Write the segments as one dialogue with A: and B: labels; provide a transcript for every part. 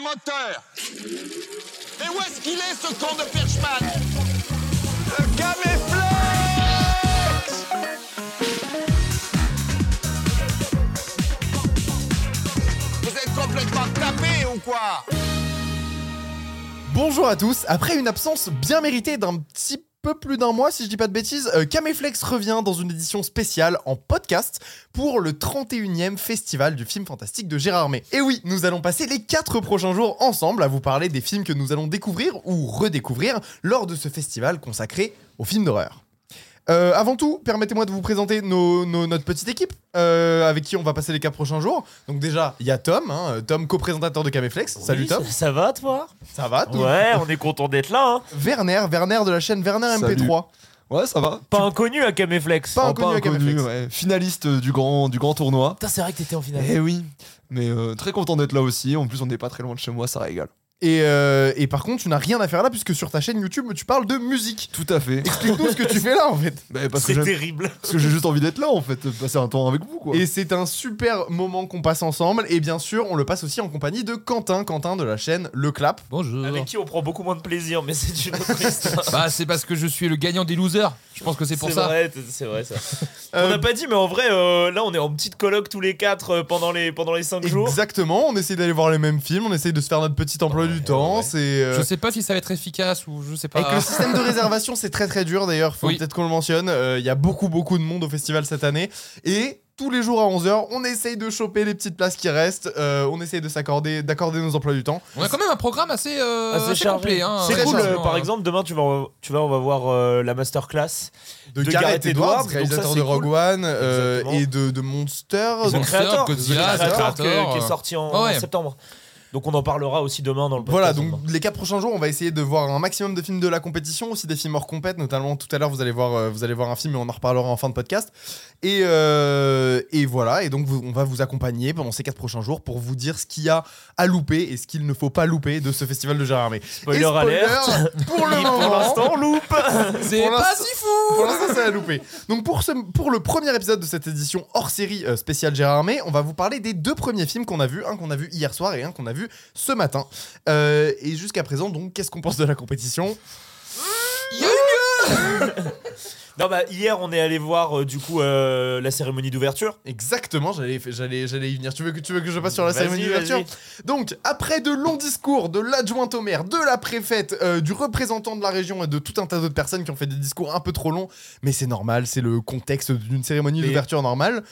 A: moteurs. Mais où est-ce qu'il est, ce con de Perchman? Le Caméflex Vous êtes complètement tapé ou quoi?
B: Bonjour à tous, après une absence bien méritée d'un petit peu plus d'un mois, si je dis pas de bêtises, euh, Caméflex revient dans une édition spéciale en podcast pour le 31e festival du film fantastique de Gérard May. Et oui, nous allons passer les 4 prochains jours ensemble à vous parler des films que nous allons découvrir ou redécouvrir lors de ce festival consacré aux films d'horreur. Euh, avant tout, permettez-moi de vous présenter nos- nos- notre petite équipe euh, avec qui on va passer les 4 prochains jours. Donc déjà, il y a Tom, hein, Tom co-présentateur de Caméflex. Salut Tom.
C: Ça, ça va toi?
B: Ça va tout
C: Ouais, on est content d'être là. Hein.
B: Werner, Werner de la chaîne Werner MP3.
D: Ouais, ça va.
C: Pas inconnu à Caméflex.
B: Pas
D: Oh,
B: inconnu à Caméflex.
D: ouais. Finaliste euh, du grand, du grand tournoi.
C: Putain, c'est vrai que t'étais en finale.
D: Eh oui. Mais euh, très content d'être là aussi. En plus, on n'est pas très loin de chez moi, ça régale.
B: Et, euh, et par contre, tu n'as rien à faire là puisque sur ta chaîne YouTube, tu parles de musique.
D: Tout à fait.
B: Explique-nous ce que tu fais là en fait.
D: Bah,
C: C'est terrible.
D: parce que j'ai juste envie d'être là en fait, de passer un temps avec vous quoi.
B: Et c'est un super moment qu'on passe ensemble. Et bien sûr, on le passe aussi en compagnie de Quentin, Quentin de la chaîne Le Clap.
E: Bonjour.
C: Avec qui on prend beaucoup moins de plaisir, mais c'est une autre histoire.
E: Bah, c'est parce que je suis le gagnant des losers. Je pense que c'est pour
C: C'est
E: ça.
C: vrai, t- c'est vrai ça.
B: Euh,
C: On n'a pas dit, mais en vrai, euh, là, on est en petite colloque tous les quatre euh, pendant les pendant les cinq jours.
B: Exactement, on essaie d'aller voir les mêmes films, on essaie de se faire notre petit emploi du temps.
C: ouais.
B: C'est euh,
E: Je sais pas si ça va être efficace ou je sais pas.
B: Avec le système de réservation, c'est très très dur d'ailleurs, faut
E: Oui.
B: peut-être qu'on le mentionne. Euh, Il y a beaucoup beaucoup de monde au festival cette année. Et tous les jours à 11h, on essaye de choper les petites places qui restent. Euh, on essaye de s'accorder, d'accorder nos emplois du temps.
E: On a quand même un programme assez, euh, assez
C: chargé.
E: complet. Hein,
C: C'est
B: Très
C: cool.
B: chargé,
C: euh, par exemple, demain, tu vas, tu vas, on va voir euh, la masterclass.
B: De,
C: De
B: Gareth
C: Gareth
B: Edwards,
C: Edwards, donc
B: réalisateur
C: ça,
B: de Rogue
C: cool.
B: One euh,
C: Exactement.
B: et de, de Monster.
C: The
E: Monster,
C: Creator,
E: Godzilla,
C: The Creator,
E: The
C: qui, est sorti en,
E: Ouais.
C: en septembre. Donc on en parlera aussi demain dans le podcast.
B: Voilà, donc
C: demain.
B: les quatre prochains jours, on va essayer de voir un maximum de films de la compétition, aussi des films hors compète, notamment tout à l'heure vous allez voir, euh, vous allez voir un film et on en reparlera en fin de podcast. Et, euh, et voilà, et donc vous- on va vous accompagner pendant ces quatre prochains jours pour vous dire ce qu'il y a à louper et ce qu'il ne faut pas louper de ce festival de Gérard Armé.
C: Spoiler
B: Et
C: alert.
B: pour le
C: Qui,
B: moment,
C: pour l'instant, loupe.
E: C'est pas si fou
B: Pour l'instant, c'est à louper. Donc, pour, ce, pour le premier épisode de cette édition hors série euh, spéciale Gérard Armé, on va vous parler des deux premiers films qu'on a vus, un qu'on a vu hier soir et un qu'on a vu ce matin. Euh, et jusqu'à présent, donc, qu'est-ce qu'on pense de la compétition
C: Non, bah, hier, on est allé voir euh, du coup euh, la cérémonie d'ouverture.
B: Exactement, j'allais, j'allais, j'allais y venir. Tu veux, que, tu veux que je passe sur la
C: Vas-y,
B: cérémonie d'ouverture. Donc, après de longs discours de l'adjointe au maire, de la préfète, euh, du représentant de la région et de tout un tas d'autres personnes qui ont fait des discours un peu trop longs, mais c'est normal, c'est le contexte d'une cérémonie
C: Mais-
B: d'ouverture normale.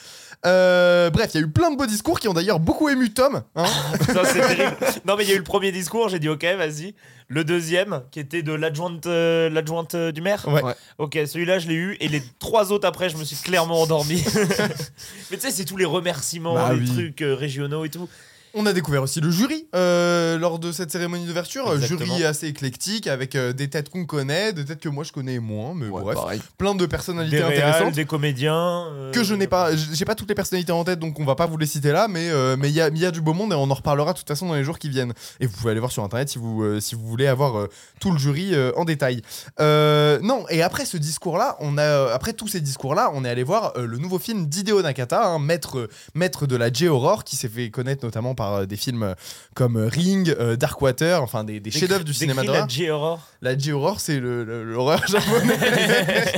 B: Euh, bref, il y a eu plein de beaux discours qui ont d'ailleurs beaucoup ému Tom. hein.
C: Putain, c'est terrible. Non, mais il y a eu le premier discours, j'ai dit ok, vas-y. Le deuxième, qui était de l'adjointe euh, l'adjointe euh, du maire.
B: Ouais.
C: Ok, celui-là, je l'ai eu. Et les trois autres après, je me suis clairement endormi. mais tu sais, c'est tous les remerciements,
B: Bah
C: les
B: oui.
C: trucs euh, régionaux et tout.
B: On a découvert aussi le jury euh, lors de cette cérémonie d'ouverture. Euh,
C: Exactement.
B: Jury assez éclectique avec euh, des têtes qu'on connaît, des têtes que moi je connais moins, mais
D: Ouais,
B: bref,
D: pareil.
B: plein de personnalités
C: Des réals,
B: intéressantes.
C: des comédiens. euh,
B: que je n'ai pas, j'ai pas toutes les personnalités en tête, donc on va pas vous les citer là, mais mais il y a, il y a du beau monde et on en reparlera de toute façon dans les jours qui viennent. Et vous pouvez aller voir sur internet si vous si vous voulez avoir tout le jury en détail. Non, et après ce discours-là, on a après tous ces discours-là, on est allé voir le nouveau film d'Hideo Nakata, hein, maître maître de la J-horror, qui s'est fait connaître notamment par euh, des films euh, comme euh, Ring, euh, Darkwater, enfin des, chefs-d'œuvre du cinéma
C: décris la
B: d'horreur.
C: J-horror.
B: La J-horror, c'est l'horreur japonaise.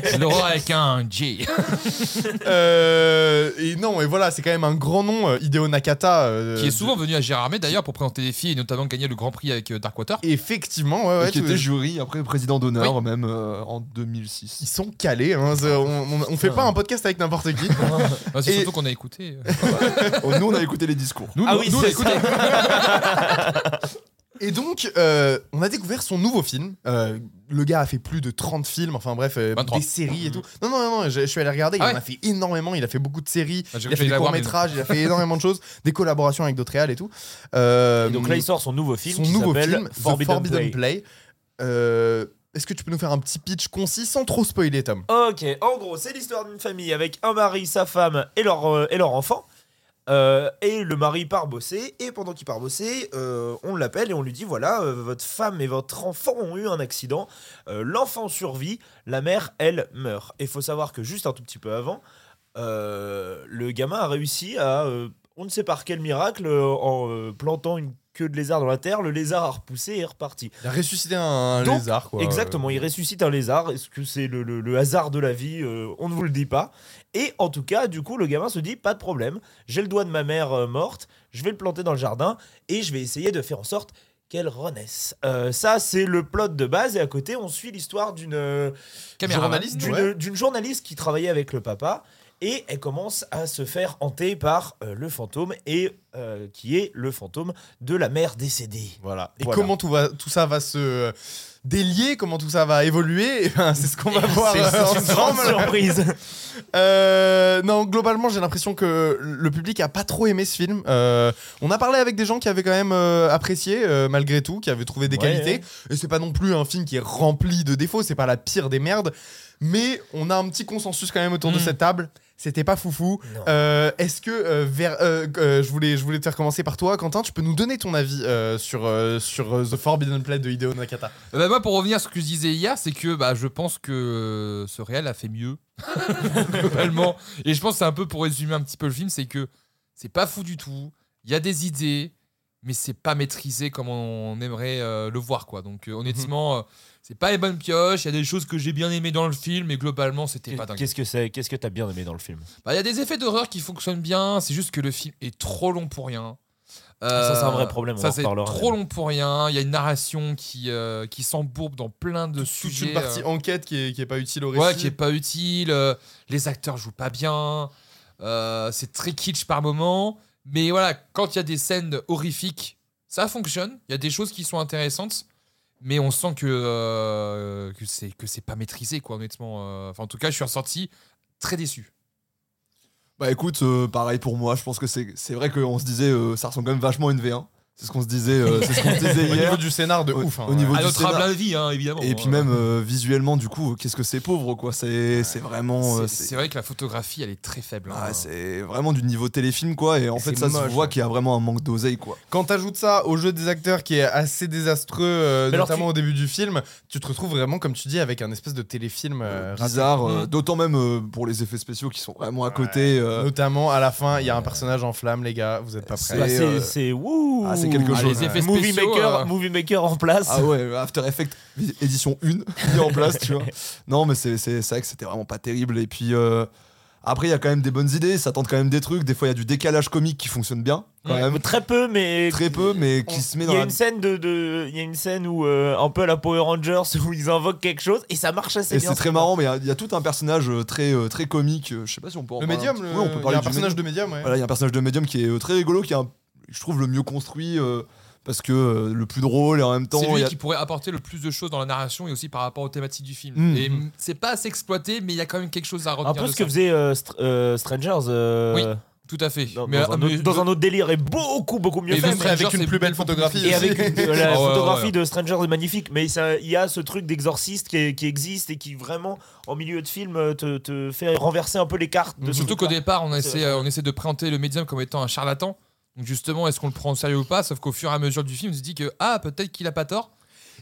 E: C'est l'horreur avec un J.
B: Euh, et non, et voilà, c'est quand même un grand nom, Hideo Nakata. euh,
E: qui est souvent venu à Gérard Armé d'ailleurs pour présenter des filles et notamment gagner le Grand Prix avec euh, Darkwater.
B: Effectivement, ouais, ouais,
D: Et qui était jury, après président d'honneur même euh, en 2006.
B: ils sont calés. Hein, on, on- on fait pas un podcast avec n'importe qui.
E: Bah, c'est
B: Et-
E: surtout qu'on a écouté. euh.
D: Oh, nous on a écouté les discours.
E: Nous,
C: Ah oui,
E: nous,
B: Et donc, euh, on a découvert son nouveau film. Euh, le gars a fait plus de 30 films, enfin bref, euh,
E: 23.
B: des séries et tout. Non, non, non, non, je, je suis allé regarder.
E: Ah
B: il en
E: ouais
B: a fait énormément. Il a fait beaucoup de séries.
E: Ah,
B: il a fait des courts-métrages. Il a fait énormément de choses. Des collaborations avec d'autres réals et tout. Euh,
C: Et donc là, il sort son nouveau film
B: son
C: qui
B: nouveau film, The
C: Forbidden,
B: Forbidden
C: Play.
B: Play. Euh, Est-ce que tu peux nous faire un petit pitch concis sans trop spoiler, Tom?
C: Ok, en gros, c'est l'histoire d'une famille avec un mari, sa femme et leur, euh, et leur enfant. Euh, et le mari part bosser, et pendant qu'il part bosser, euh, on l'appelle et on lui dit voilà, euh, votre femme et votre enfant ont eu un accident, l'enfant survit, la mère, elle, meurt. Et il faut savoir que juste un tout petit peu avant, le gamin a réussi à, on ne sait par quel miracle, euh, en euh, plantant une queue de lézard dans la terre, le lézard a repoussé et est reparti.
B: Il a ressuscité un
C: Donc,
B: lézard, quoi.
C: Exactement, il ressuscite un lézard. Est-ce que c'est le, le- le hasard de la vie Euh, On ne vous le dit pas. Et en tout cas, du coup, le gamin se dit pas de problème. J'ai le doigt de ma mère euh, morte. Je vais le planter dans le jardin et je vais essayer de faire en sorte qu'elle renaisse. Euh, ça, c'est le plot de base. Et à côté, on suit l'histoire d'une.
B: Journaliste, ouais.
C: d'une journaliste qui travaillait avec le papa. Et elle commence à se faire hanter par euh, le fantôme, et euh, qui est le fantôme de la mère décédée.
B: Voilà. Et
C: Voilà.
B: comment tout, va, tout ça va se euh, délier, comment tout ça va évoluer, eh ben, c'est ce qu'on va voir
C: C'est
B: euh,
C: une grande surprise.
B: Euh, non, globalement, j'ai l'impression que le public a pas trop aimé ce film. Euh, on a parlé avec des gens qui avaient quand même apprécié, malgré tout, qui avaient trouvé des
C: Ouais,
B: qualités.
C: ouais.
B: Et c'est pas non plus un film qui est rempli de défauts, c'est pas la pire des merdes. Mais on a un petit consensus quand même autour de
E: Mm.
B: cette table. C'était pas foufou. Euh, Est-ce que euh, vers, euh, euh, je voulais je voulais te faire commencer par toi, Quentin. Tu peux nous donner ton avis euh, sur euh, sur euh, The Forbidden Planet de Hideo Nakata.
E: Euh, bah, moi, pour revenir à ce que je disais hier, c'est que bah, je pense que ce réel a fait mieux, globalement. Et je pense que c'est un peu pour résumer un petit peu le film, c'est que c'est pas fou du tout. Il y a des idées, mais c'est pas maîtrisé comme on aimerait euh, le voir, quoi. Donc, euh, honnêtement, euh, c'est pas les bonnes pioches. Il y a des choses que j'ai bien aimées dans le film, mais globalement, c'était pas dingue.
C: Qu'est-ce que c'est Qu'est-ce que t'as bien aimé dans le film?
E: Bah, il y a des effets d'horreur qui fonctionnent bien. C'est juste que le film est trop long pour rien.
C: Ça, c'est un vrai
E: Euh,
C: problème, on
E: Ça, c'est trop long pour rien. Il y a une narration qui, euh, qui s'embourbe dans plein de
B: Toute
E: sujets.
B: une partie
E: euh,
B: enquête qui est, qui est pas utile au récit.
E: ouais, qui est pas utile. euh, les acteurs jouent pas bien. euh, c'est très kitsch par moment. Mais voilà, quand il y a des scènes horrifiques, ça fonctionne. Il y a des choses qui sont intéressantes. Mais on sent que, euh, c'est pas maîtrisé, quoi, honnêtement. euh. Enfin, en tout cas, je suis ressorti très déçu.
D: Bah écoute, euh, pareil pour moi, je pense que c'est vrai qu'on se disait, ça ressemble quand même vachement à une V1. C'est ce qu'on se disait, euh, c'est ce qu'on se disait
B: Au
D: hier.
B: niveau du scénar, de
D: Au-
B: ouf. hein,
D: au niveau
B: ouais.
E: À
D: du
E: notre
D: scénar-
E: humble avis, hein, évidemment.
D: Et puis
E: hein.
D: même euh, visuellement, du coup, qu'est-ce que c'est pauvre quoi. C'est c'est vraiment. euh,
E: C'est- vrai que la photographie, elle est très faible. hein.
D: Ah, c'est vraiment du niveau téléfilm quoi. Et en
B: Et
D: fait, ça se
B: moche,
D: voit
B: ouais.
D: qu'il y a vraiment un manque d'oseille quoi.
B: Quand t'ajoutes ça au jeu des acteurs qui est assez désastreux, euh, notamment
C: tu-
B: au début du film, tu te retrouves vraiment, comme tu dis, avec un espèce de téléfilm euh.
D: Bizarre, euh,
E: Mm.
D: d'autant même euh, pour les effets spéciaux qui sont vraiment à côté.
B: Notamment à la fin, il y a un personnage en flamme, les gars, vous êtes pas prêts.
C: c'est
D: euh,
C: c'est wouh
D: ah, c'est quelque
E: Ah,
D: chose.
E: les effets
C: Movie
E: spéciaux,
C: maker,
E: euh,
C: movie maker en place.
D: Ah ouais, After Effects édition 1 mis en place, tu vois. Non, mais c'est vrai que c'était vraiment pas terrible. Et puis euh, après, il y a quand même des bonnes idées, ça tente quand même des trucs. Des fois, il y a du décalage comique qui fonctionne bien, quand
E: Ouais.
D: même.
C: Très peu, mais
D: Très peu, mais
C: on-
D: qui se met
C: Il
D: dans
C: y a
D: la.
C: une scène de, de- il y a une scène où euh, un peu à la Power Rangers où ils invoquent quelque chose et ça marche assez
D: Et
C: bien.
D: c'est très marrant, mais il y a- il y, a tout un personnage euh, très, très comique. Je sais pas si on peut en
B: Le
D: parler
B: médium, le-.
D: Ouais, on peut
B: il y
D: parler
B: a un
D: du
B: personnage
D: médium.
B: de médium, ouais.
D: Voilà, il y a un personnage de médium qui est très rigolo, qui est, un- je trouve, le mieux construit. euh, parce que euh, le plus drôle et en même temps.
E: C'est lui
D: a-
E: qui pourrait apporter le plus de choses dans la narration et aussi par rapport aux thématiques du film.
D: Mm.
E: Et mm, c'est pas assez exploité, mais il y a quand même quelque chose à
C: Un
E: retenir.
C: peu
E: de
C: ce que
E: ça.
C: faisait euh, Str- euh, Strangers. euh,
E: Oui, Tout à fait.
C: Dans,
E: mais,
C: dans un
E: mais-
C: autre, dans un autre délire et beaucoup beaucoup mieux fait.
E: Strangers,
B: avec une plus belle photographie
C: Et avec une- la
E: ouais,
C: photographie
E: ouais.
C: de Stranger est magnifique, mais il y a ce truc d'exorciste qui, existe et qui vraiment, en milieu de film, te, te fait renverser un peu les cartes. De ce
E: Surtout qu'au départ, on essaie, on essaie de présenter le médium comme étant un charlatan. Donc justement, est-ce qu'on le prend au sérieux ou pas? Sauf qu'au fur et à mesure du film, on se dit que ah peut-être qu'il a pas tort.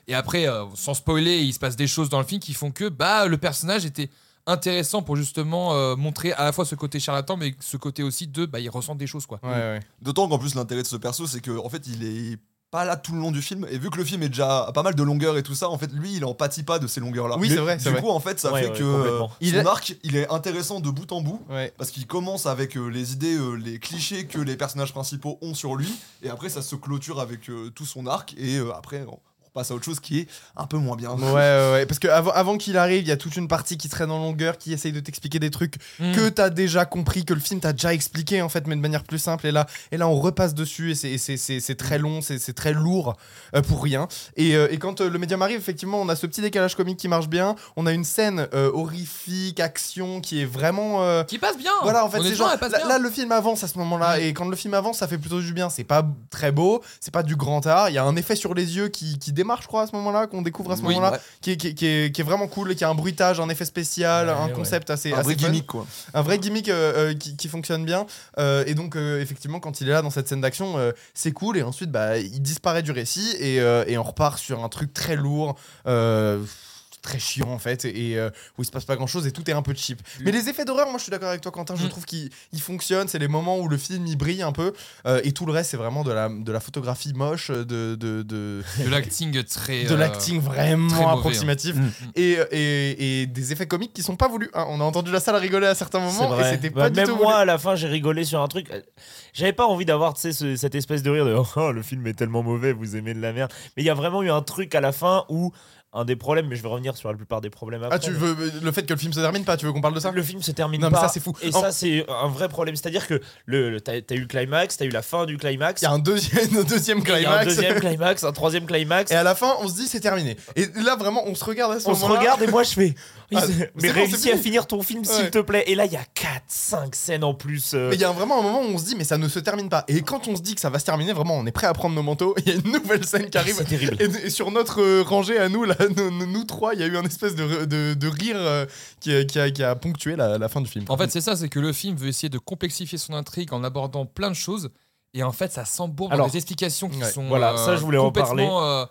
E: Et après, euh, sans spoiler, il se passe des choses dans le film qui font que bah le personnage était intéressant pour justement euh, montrer à la fois ce côté charlatan, mais ce côté aussi de bah il ressent des choses quoi.
B: Ouais, ouais.
D: D'autant qu'en plus, l'intérêt de ce perso, c'est qu'en en fait, il est pas là tout le long du film. Et vu que le film est déjà à pas mal de longueur et tout ça, en fait, lui, il en pâtit pas de ces longueurs-là.
B: Oui,
D: Mais
B: c'est vrai,
D: Du
B: vrai.
D: coup, en fait, ça
C: Ouais,
D: fait
C: ouais,
D: que euh, son
B: Il est-
D: arc, il est intéressant de bout en bout.
B: Ouais.
D: Parce qu'il commence avec euh, les idées, euh, les clichés que les personnages principaux ont sur lui, et après ça se clôture avec euh, tout son arc, et après passe à autre chose qui est un peu moins bien.
B: Ouais, ouais, ouais. Parce que avant, avant qu'il arrive, il y a toute une partie qui traîne en longueur, qui essaye de t'expliquer des trucs
E: Mm.
B: que t'as déjà compris, que le film t'a déjà expliqué en fait, mais de manière plus simple. Et là, et là on repasse dessus et c'est- et c'est c'est- c'est très long, c'est c'est très lourd euh, pour rien. Et, euh, et quand euh, le médium arrive, effectivement, on a ce petit décalage comique qui marche bien. On a une scène euh, horrifique, action qui est vraiment. euh,
E: Qui passe bien.
B: Voilà, en fait, c'est genre. Là, le film avance à ce moment-là, et quand le film avance, ça fait plutôt du bien. C'est pas très beau, c'est pas du grand art. Il y a un effet sur les yeux qui, qui démarre, je crois, à ce moment-là, qu'on découvre à ce
E: Oui,
B: moment-là,
D: ouais.
B: qui, est, qui, est- qui est- qui est vraiment cool, qui a un bruitage, un effet spécial,
C: Ouais,
B: un
C: ouais.
B: concept assez,
D: un
B: assez
D: vrai
B: fun.
D: gimmick quoi.
B: un vrai gimmick euh, euh, qui, qui fonctionne bien. Euh, et donc, euh, effectivement, quand il est là dans cette scène d'action, euh, c'est cool. Et ensuite, bah, il disparaît du récit et, euh, et on repart sur un truc très lourd. Très chiant en fait et euh, où il se passe pas grand chose et tout est un peu cheap. Mais les effets d'horreur, moi je suis d'accord avec toi Quentin, je
E: Mm.
B: trouve qu'ils ils fonctionnent, c'est les moments où le film il brille un peu euh, et tout le reste c'est vraiment de la, de la photographie moche, de, de, de,
E: De l'acting très.
B: de
E: euh,
B: l'acting
E: très
B: vraiment
E: hein.
B: approximatif
C: Mm.
B: et, et, et des effets comiques qui sont pas voulus. hein. On a entendu la salle rigoler à certains moments et c'était
C: Bah,
B: pas du
C: même
B: tout
C: moi,
B: voulu.
C: à la fin, j'ai rigolé sur un truc. J'avais pas envie d'avoir ce- cette espèce de rire de oh, le film est tellement mauvais, vous aimez de la merde. Mais il y a vraiment eu un truc à la fin où un des problèmes, mais je vais revenir sur la plupart des problèmes après.
B: Ah tu
C: mais
B: veux le fait que le film se termine pas, tu veux qu'on parle de ça?
C: Le film se termine
B: Non, mais
C: pas.
B: ça, c'est fou.
C: Et
B: En-
C: ça, c'est un vrai problème. C'est-à-dire que le, le- t'as as eu le climax, t'as eu la fin du climax.
B: Il y a un deuxième, un deuxième
C: et il y a
B: climax.
C: un deuxième climax, un troisième climax.
B: Et à la fin, on se dit c'est terminé. Et là, vraiment, on se regarde à ce
C: on se
B: moment-là.
C: regarde et moi je fais.
B: Ah,
C: mais réussis à
B: fini.
C: finir ton film s'il
B: Ouais.
C: te plaît. Et là, il y a 4, 5 scènes en plus. euh,
B: Mais il y a vraiment un moment où on se dit, mais ça ne se termine pas. Et quand on se dit que ça va se terminer, vraiment, on est prêt à prendre nos manteaux. Il y a une nouvelle scène qui arrive.
C: C'est terrible.
B: Et, et sur notre euh, rangée à nous, là, nous, nous- nous trois, il y a eu un espèce de, de, de rire euh, qui, a- qui a, qui a ponctué la, la fin du film.
E: En fait, c'est ça, c'est que le film veut essayer de complexifier son intrigue en abordant plein de choses. Et en fait, ça s'embourbe dans
C: Alors,
E: des explications qui
B: ouais,
E: sont.
C: voilà,
E: euh,
C: ça, je voulais en
E: complètement, euh,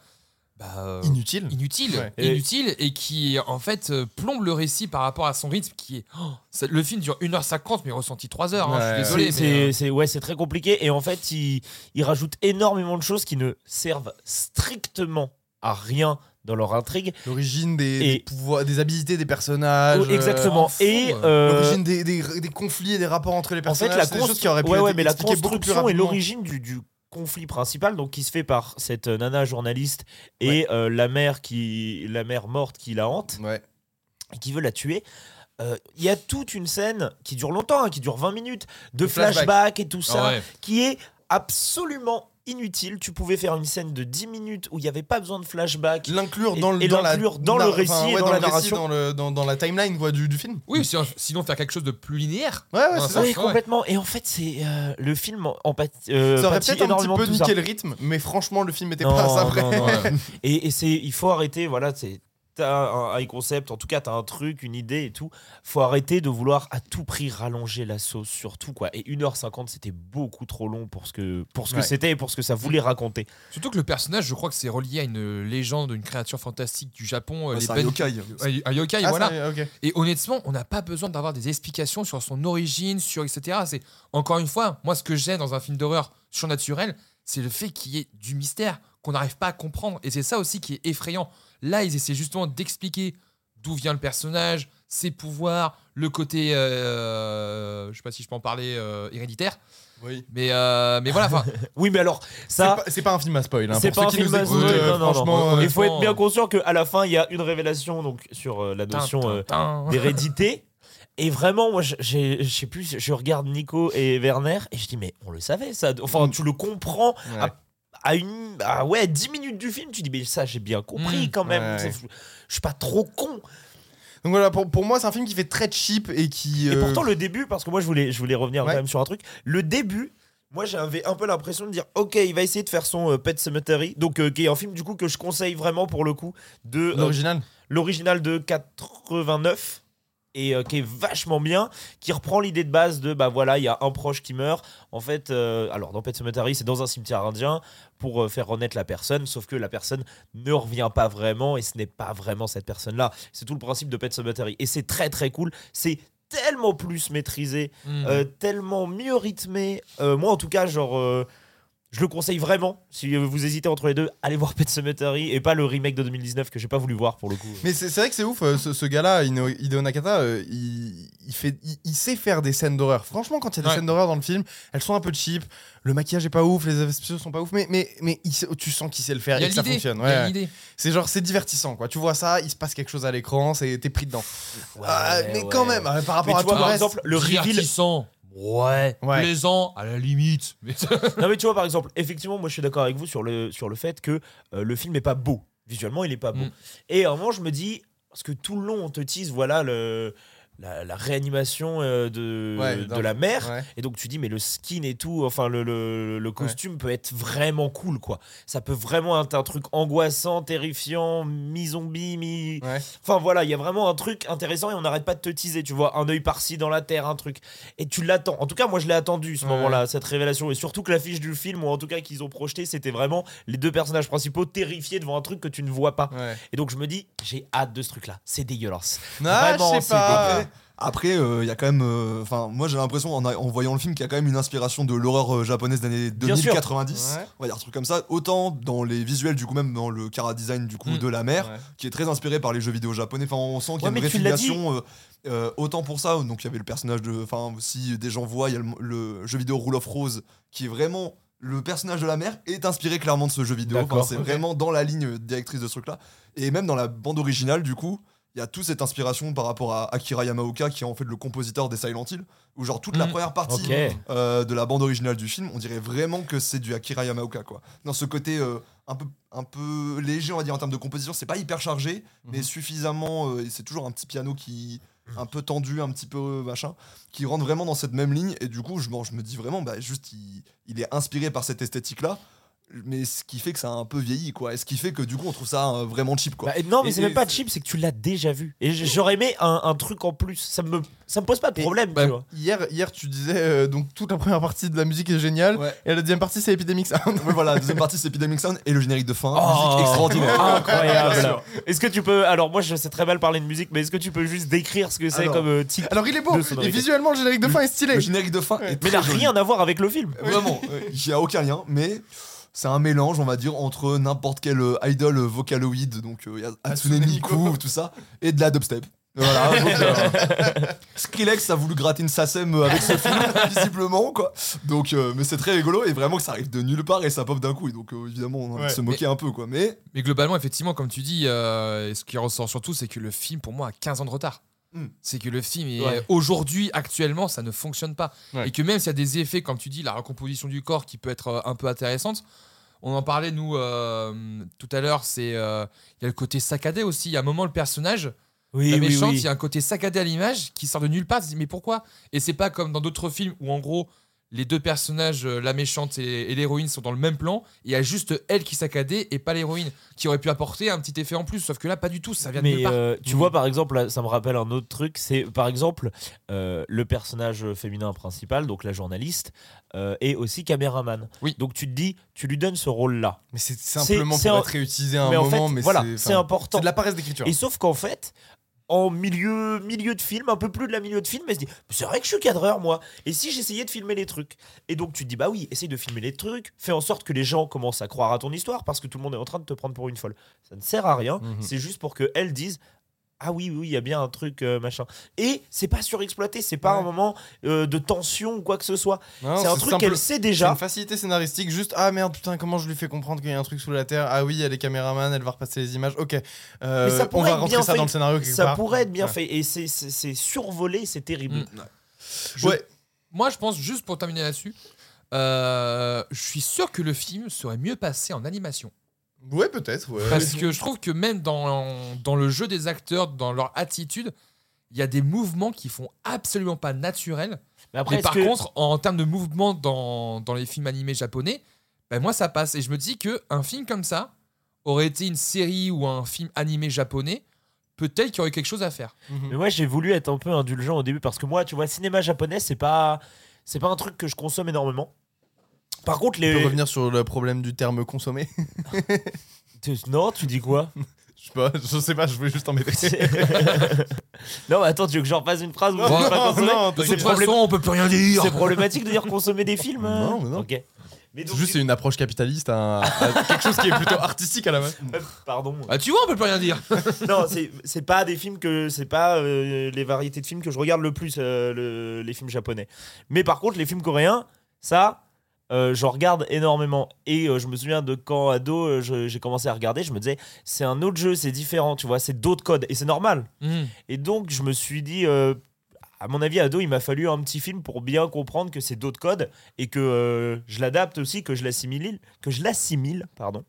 E: bah, euh,
B: inutile.
E: inutiles,
B: Ouais.
C: Et-
E: inutiles et qui en fait euh, plombe le récit par rapport à son rythme qui est. oh, ça- le film dure 1h50 mais ressenti 3 heures. hein,
B: Ouais,
E: je suis désolé.
C: C'est-
E: euh,
C: ouais, c'est très compliqué et en fait, il, il rajoute énormément de choses qui ne servent strictement à rien dans leur intrigue.
B: L'origine des,
C: Et-
B: des pouvoirs, des habilités des personnages.
C: Oh,
B: euh,
C: exactement. et
E: euh,
B: L'origine des, des, des conflits et des rapports entre les
C: en fait,
B: personnages.
C: la,
B: c'est des
C: cons-
B: choses qui auraient pu
C: ouais,
B: être
C: ouais, mais la
B: expliquées beaucoup plus
C: construction et l'origine du, du conflit principal, donc qui se fait par cette euh, nana journaliste et euh, la mère qui, la mère morte qui la hante
B: Ouais.
C: et qui veut la tuer. Euh, Il y a toute une scène qui dure longtemps, hein, qui dure 20 minutes, de
B: flashbacks.
C: flashbacks et tout ça.
E: ah ouais.
C: qui est absolument inutile. Tu pouvais faire une scène de 10 minutes où il n'y avait pas besoin de flashback.
B: L'inclure
C: Et-
B: dans le
C: et
B: dans la-
C: l'inclure dans le
B: nar-
C: récit et dans la
B: récit,
C: narration.
B: dans, le, dans, dans la timeline quoi, du, du film.
E: Oui, si- sinon faire quelque chose de plus linéaire.
B: Ouais, ouais, c'est
E: ça.
C: Oui,
E: ouais.
C: complètement. Et en fait, c'est euh, le film en, euh,
B: Ça aurait peut-être un petit
C: énormément
B: peu niqué le rythme, mais franchement, le film était
C: Non,
B: pas à ça
C: non,
B: près.
C: non.
E: Ouais.
C: Et, et c'est, il faut arrêter. Voilà, c'est t'as un high concept. En tout cas, t'as un truc, une idée et tout. Faut arrêter de vouloir à tout prix rallonger la sauce, surtout quoi. Et 1h50, c'était beaucoup trop long pour ce que pour ce que c'était et pour ce que ça voulait raconter.
E: Surtout que le personnage, je crois que c'est relié à une légende, une créature fantastique du Japon. euh,
D: Ouais,
E: les
D: c'est un
E: Ben-
D: yokai.
E: Ouais, Un yokai,
B: Ah,
E: voilà.
B: ça, ok.
E: Et honnêtement, on n'a pas besoin d'avoir des explications sur son origine, sur etc. C'est encore une fois, moi ce que j'aime dans un film d'horreur surnaturel, c'est le fait qu'il y ait du mystère qu'on n'arrive pas à comprendre. Et c'est ça aussi qui est effrayant. Là, ils essaient justement d'expliquer d'où vient le personnage, ses pouvoirs, le côté, euh, je sais pas si je peux en parler, euh, héréditaire.
B: Oui.
E: Mais, euh, mais voilà, enfin,
C: Oui, mais alors
B: C'est
C: ça.
B: pas, c'est pas un film à spoil. Hein,
C: C'est pas un film à spoil,
B: euh,
C: non, non, non.
B: euh,
C: Il faut être bien conscient qu'à la fin, il y a une révélation donc sur euh, la notion euh, d'hérédité. Et vraiment, moi, je- sais plus, je regarde Nico et Werner et je dis, mais on le savait, ça. Enfin, tu le comprends
B: ouais.
C: à, à une. à, ouais, 10 minutes du film, tu dis, mais ça, j'ai bien compris
E: Mm.
C: quand même.
B: Ouais.
C: Je suis pas trop con.
B: Donc voilà, pour, pour moi, c'est un film qui fait très cheap et qui.
C: Et
B: euh,
C: pourtant, le début, parce que moi, je voulais, je voulais revenir quand même sur un truc. Le début, moi, j'avais un peu l'impression de dire, ok, il va essayer de faire son euh, Pet Cemetery, donc euh, qui est un film du coup que je conseille vraiment pour le coup de euh,
B: L'original.
C: l'original de 89 et euh, qui est vachement bien, qui reprend l'idée de base de bah voilà, il y a un proche qui meurt. En fait, euh, alors dans Pet Cemetery, c'est dans un cimetière indien pour euh, faire renaître la personne, sauf que la personne ne revient pas vraiment et ce n'est pas vraiment cette personne-là. C'est tout le principe de Pet Cemetery et c'est très très cool. C'est tellement plus maîtrisé,
E: Mm.
C: euh, tellement mieux rythmé. Moi, en tout cas, genre. Je le conseille vraiment. Si vous hésitez entre les deux, allez voir Pet Cemetery et pas le remake de 2019 que j'ai pas voulu voir pour le coup.
B: Mais c'est c'est vrai que c'est ouf, euh, ce, ce gars-là, Hideo Nakata, euh, il, il fait, il, il sait faire des scènes d'horreur. Franchement, quand il y a des
E: Ouais.
B: scènes d'horreur dans le film, elles sont un peu cheap, le maquillage est pas ouf, les effets spéciaux sont pas ouf, mais, mais, mais il tu sens qu'il sait le faire et que ça fonctionne.
E: il y a
B: Ouais.
E: l'idée.
B: C'est genre, c'est divertissant, quoi. Tu vois ça, il se passe quelque chose à l'écran, c'est- t'es pris dedans.
C: Ouais,
B: Ah, mais
C: ouais.
B: quand même, euh, par rapport
C: Mais
B: à
C: tu
B: tout
C: vois,
B: le
C: par
B: reste.
C: exemple, le reveal.
E: Ouais.
B: Ouais.
E: Plaisant, à la limite. Mais
C: Non, mais tu vois, par exemple, effectivement, moi je suis d'accord avec vous sur le, sur le fait que euh, le film est pas beau. Visuellement, il est pas beau.
E: Mm.
C: Et à un moment, je me dis, parce que tout le long, on te tease, voilà, le. La, la réanimation euh, de,
B: Ouais,
C: de
B: dans-
C: la.
B: Ouais.
C: Et donc tu dis mais le skin et tout, enfin le, le, le costume peut être vraiment cool quoi. Ça peut vraiment être un truc angoissant, terrifiant, mi-zombie, mi... Enfin voilà, il y a vraiment un truc intéressant et on n'arrête pas de te teaser, tu vois, un œil par-ci dans la terre, un truc. Et tu l'attends. En tout cas, moi je l'ai attendu ce moment-là, cette révélation. Et surtout que l'affiche du film, ou en tout cas qu'ils ont projeté, c'était vraiment les deux personnages principaux terrifiés devant un truc que tu ne vois pas. Et donc je me dis, j'ai hâte de ce truc-là. C'est dégueulasse.
B: Ah,
C: Vraiment,
B: je sais
C: c'est
B: pas.
D: Après, il y a quand même. euh, Enfin, moi j'ai l'impression en, voyant le film qu'il y a quand même une inspiration de l'horreur euh, japonaise
C: sûr.
D: 2090.
B: Ouais.
D: On va dire un truc comme ça. Autant dans les visuels, du coup, même dans le cara design du coup
E: Mm.
D: de la mer,
B: Ouais.
D: qui est très inspiré par les jeux vidéo japonais. Enfin, on sent qu'il y a
C: Ouais,
D: une réfiliation. euh, euh, autant pour ça, donc il y avait le personnage de. Enfin, si des gens voient, il y a le, le jeu vidéo Rule of Rose qui est vraiment. Le personnage de la mer est inspiré clairement de ce jeu vidéo. Enfin, c'est vraiment dans la ligne directrice de ce truc-là. Et même dans la bande originale, du coup, il y a toute cette inspiration par rapport à Akira Yamaoka, qui est en fait le compositeur des Silent Hill, où genre toute la
E: Mhm.
D: première partie euh, de la bande originale du film, on dirait vraiment que c'est du Akira Yamaoka, quoi. Dans ce côté euh, un, peu, un peu léger, on va dire, en termes de composition, c'est pas hyper chargé, mais suffisamment. euh, et c'est toujours un petit piano qui. un peu tendu, un petit peu machin, qui rentre vraiment dans cette même ligne. Et du coup, je, bon, je me dis vraiment, bah, juste, il, il est inspiré par cette esthétique-là. Mais ce qui fait que ça a un peu vieilli, quoi. Et ce qui fait que du coup, on trouve ça euh, vraiment cheap, quoi.
C: Bah, non, mais c'est même pas cheap, c'est que tu l'as déjà vu. Et j'aurais aimé un, un truc en plus. Ça me, ça me pose pas de
B: Et-
C: problème,
E: bah,
C: tu vois.
B: Hier, hier, tu disais euh, donc toute la première partie de la musique est géniale
D: Ouais.
B: et la deuxième partie c'est Epidemic Sound.
D: Ouais, voilà, la deuxième partie, c'est Epidemic Sound et le générique de fin.
C: Oh,
D: musique extraordinaire.
C: Incroyable. Est-ce que tu peux. Alors, moi, je sais très mal parler de musique, mais est-ce que tu peux juste décrire ce que c'est comme euh, type
B: Alors il est beau et visuellement le générique de fin est stylé.
D: Le générique de fin est
C: Mais n'a rien à voir avec le film.
D: Vraiment, euh, il n'y a aucun lien, mais c'est un mélange, on va dire, entre n'importe quel euh, idol euh, vocaloïde, donc euh, il y a Hatsune Miku, tout ça, et de la dubstep. Voilà, donc, euh, Skrillex a voulu gratter une SACEM avec ce film, visiblement, quoi. Donc, euh, mais c'est très rigolo, et vraiment que ça arrive de nulle part et ça pop d'un coup, et donc euh, évidemment, on a envie de
B: Ouais.
D: se moquer un peu, quoi. Mais
E: Mais globalement, effectivement, comme tu dis, euh, ce qui ressort surtout, c'est que le film, pour moi, a 15 ans de retard.
D: Mm.
E: C'est que le film,
C: Ouais.
E: aujourd'hui, actuellement, ça ne fonctionne pas.
B: Ouais.
E: Et que même s'il y a des effets, comme tu dis, la recomposition du corps qui peut être un peu intéressante, on en parlait, nous, euh, tout à l'heure, c'est euh, il y a le côté saccadé aussi. Il y a un moment, le personnage,
C: Oui,
E: la méchante, il
C: oui.
E: y a un côté saccadé à l'image qui sort de nulle part. Tu te dis, mais pourquoi? Et c'est pas comme dans d'autres films où, en gros, les deux personnages, euh, la méchante et, et l'héroïne, sont dans le même plan. Et il y a juste elle qui saccadée et pas l'héroïne, qui aurait pu apporter un petit effet en plus. Sauf que là, pas du tout. Ça vient de nulle part.
C: euh, tu
E: Mm.
C: vois, par exemple, là, ça me rappelle un autre truc. C'est par exemple euh, le personnage féminin principal, donc la journaliste, euh, est aussi caméraman.
E: Oui.
C: Donc tu te dis, tu lui donnes ce rôle-là.
B: Mais c'est simplement
C: c'est
B: pour
C: un-
B: être réutilisé à un
C: mais en
B: moment,
C: fait,
B: mais
C: voilà,
B: c'est
C: c'est
B: enfin,
C: important.
B: C'est de la paresse d'écriture.
C: Et sauf qu'en fait, en milieu, milieu de film, un peu plus de la milieu de film, elle se dit c'est vrai que je suis cadreur moi. Et si j'essayais de filmer les trucs Et donc tu te dis bah oui, essaye de filmer les trucs, fais en sorte que les gens commencent à croire à ton histoire parce que tout le monde est en train de te prendre pour une folle. Ça ne sert à rien.
B: Mhm.
C: C'est juste pour que elles disent ah oui oui il y a bien un truc euh, machin. Et c'est pas surexploité, c'est pas
B: Ouais.
C: un moment euh, de tension ou quoi que ce soit. C'est un truc qu'elle sait
B: C'est
C: déjà.
B: une facilité scénaristique, juste ah merde putain comment je lui fais comprendre qu'il y a un truc sous la terre? Ah oui elle est caméraman elle va repasser les images ok Euh,
C: Mais ça
B: on
C: pourrait
B: va
C: être
B: rentrer
C: bien
B: ça
C: fait.
B: dans le scénario quelque
C: Ça
B: part.
C: pourrait être bien
B: Ouais.
C: fait et c'est- survolé, c'est terrible.
E: Mm. Je-
B: Ouais.
E: Moi, je pense, juste pour terminer là-dessus, euh, je suis sûr que le film serait mieux passé en animation.
B: Ouais peut-être ouais.
E: Parce que je trouve que même dans, dans le jeu des acteurs, dans leur attitude, il y a des mouvements qui font absolument pas naturels.
C: Mais après,
E: Mais
C: est-ce
E: par
C: que-
E: contre, en termes de mouvement dans, dans les films animés japonais, ben moi ça passe. Et je me dis que un film comme ça aurait été une série ou un film animé japonais, peut-être qu'il y aurait quelque chose à faire.
B: Mhm.
C: Mais moi, j'ai voulu être un peu indulgent au début parce que moi, tu vois, cinéma japonais, c'est pas, c'est pas un truc que je consomme énormément. Par contre,
B: On peut
C: les.
B: revenir sur le problème du terme consommé
C: Tu- Non, tu dis quoi?
B: Je sais pas je sais pas je voulais juste embêter
C: Non, mais attends, tu veux que j'en fasse une phrase
B: Non,
C: veux pas
B: non,
C: consommer?
B: non,
E: De toute
C: problém-
E: façon, on peut plus rien dire.
C: C'est problématique de dire consommer des films euh
B: Non, mais non.
C: Ok. Mais donc,
B: juste c'est une approche capitaliste à, à quelque chose qui est plutôt artistique à la base
C: pardon.
E: Ah, tu vois, on peut plus rien dire.
C: non, c'est c'est pas des films que c'est pas euh, les variétés de films que je regarde le plus euh, le- les films japonais. Mais par contre, les films coréens, ça euh, j'en regarde énormément et euh, je me souviens de quand ado euh, j'ai commencé à regarder, je me disais c'est un autre jeu, c'est différent, tu vois, c'est d'autres codes et c'est normal.
E: Mhm.
C: Et donc je me suis dit euh, à mon avis, ado, il m'a fallu un petit film pour bien comprendre que c'est d'autres codes et que je l'adapte aussi, que je l'assimile, que je l'assimile, pardon.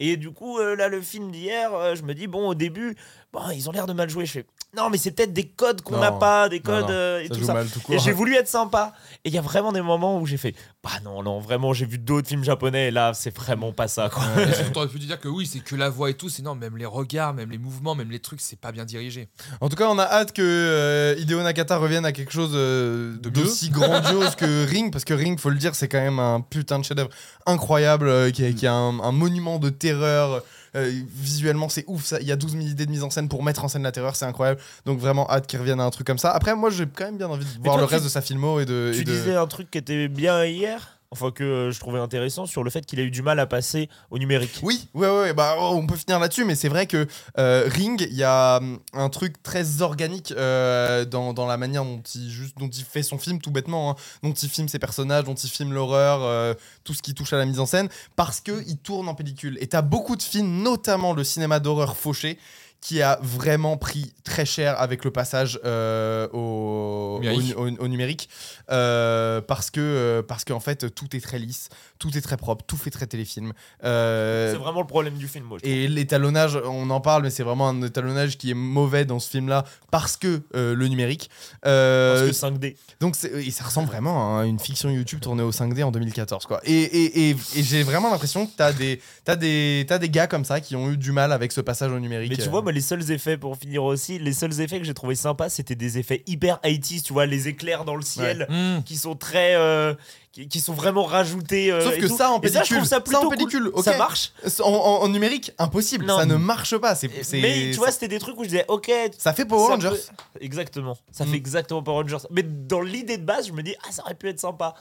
C: Et du coup, là, le film d'hier, je me dis, bon, au début, bon, ils ont l'air de mal jouer. Je fais, non, mais c'est peut-être des codes qu'on n'a pas, des codes
B: non,
C: euh, et
B: Ça
C: tout ça.
B: mal tout court.
C: Et j'ai voulu être sympa. Et il y a vraiment des moments où j'ai fait, bah non, non, vraiment, j'ai vu d'autres films japonais et là, c'est vraiment pas ça, quoi.
E: Et surtout, T'aurais pu te dire que oui, c'est que la voix et tout, c'est non, même les regards, même les mouvements, même les trucs, c'est pas bien dirigé.
B: En tout cas, on a hâte que euh, Hideo Nakata revienne à quelque chose euh, d'aussi grandiose que Ring, parce que Ring, faut le dire, c'est quand même un putain de chef-d'œuvre incroyable, euh, qui, est- qui est un, un monument de terreur. Euh, visuellement, c'est ouf. Ça. Il y a 12 000 idées de mise en scène pour mettre en scène la terreur, c'est incroyable. Donc vraiment hâte qu'il revienne à un truc comme ça. Après, moi, j'ai quand même bien envie de voir
C: toi,
B: le
C: tu-
B: reste de sa filmo et de. et
C: Tu
B: de-
C: disais un truc qui était bien hier, enfin que euh, je trouvais intéressant sur le fait qu'il a eu du mal à passer au numérique.
B: Oui, ouais, ouais, bah on peut finir là-dessus, mais c'est vrai que euh, Ring, il y a hum, un truc très organique euh, dans, dans la manière dont il, juste, dont il fait son film, tout bêtement, hein, dont il filme ses personnages, dont il filme l'horreur, tout ce qui touche à la mise en scène, parce qu'il tourne en pellicule. Et t'as beaucoup de films, notamment le cinéma d'horreur fauché, qui a vraiment pris très cher avec le passage euh, au,
E: Numérique.
B: au- au- au numérique euh, parce que euh, parce qu'en fait tout est très lisse, tout est très propre, tout fait très téléfilm. Euh,
C: C'est vraiment le problème du film, moi. je trouve.
B: et l'étalonnage, on en parle, mais c'est vraiment un étalonnage qui est mauvais dans ce film-là parce que euh, le numérique. Euh,
C: Parce que 5D.
B: donc et ça ressemble vraiment à une fiction YouTube tournée au 5D en 2014 quoi. Et, et, et, et j'ai vraiment l'impression que t'as des t'as des t'as des gars comme ça qui ont eu du mal avec ce passage au numérique.
C: Mais tu vois, moi, les seuls effets, pour finir aussi, les seuls effets que j'ai trouvé sympas, c'était des effets hyper 80 tu vois, les éclairs dans le ciel,
E: Hmm.
C: qui sont très. euh, qui, qui sont vraiment rajoutés. euh,
B: Sauf que ça en
C: Et ça, je
B: pellicule,
C: trouve ça
B: ça en
C: cool.
B: pellicule.
C: Ça marche.
B: en, en- en numérique impossible,
C: Non.
B: ça ne marche pas. C'est
C: Mais tu vois, c'était des trucs où je disais, ok.
B: ça fait Power Rangers.
C: peut- Exactement. Ça
B: Mm.
C: fait exactement Power Rangers. Mais dans l'idée de base, je me dis, ah, ça aurait pu être sympa.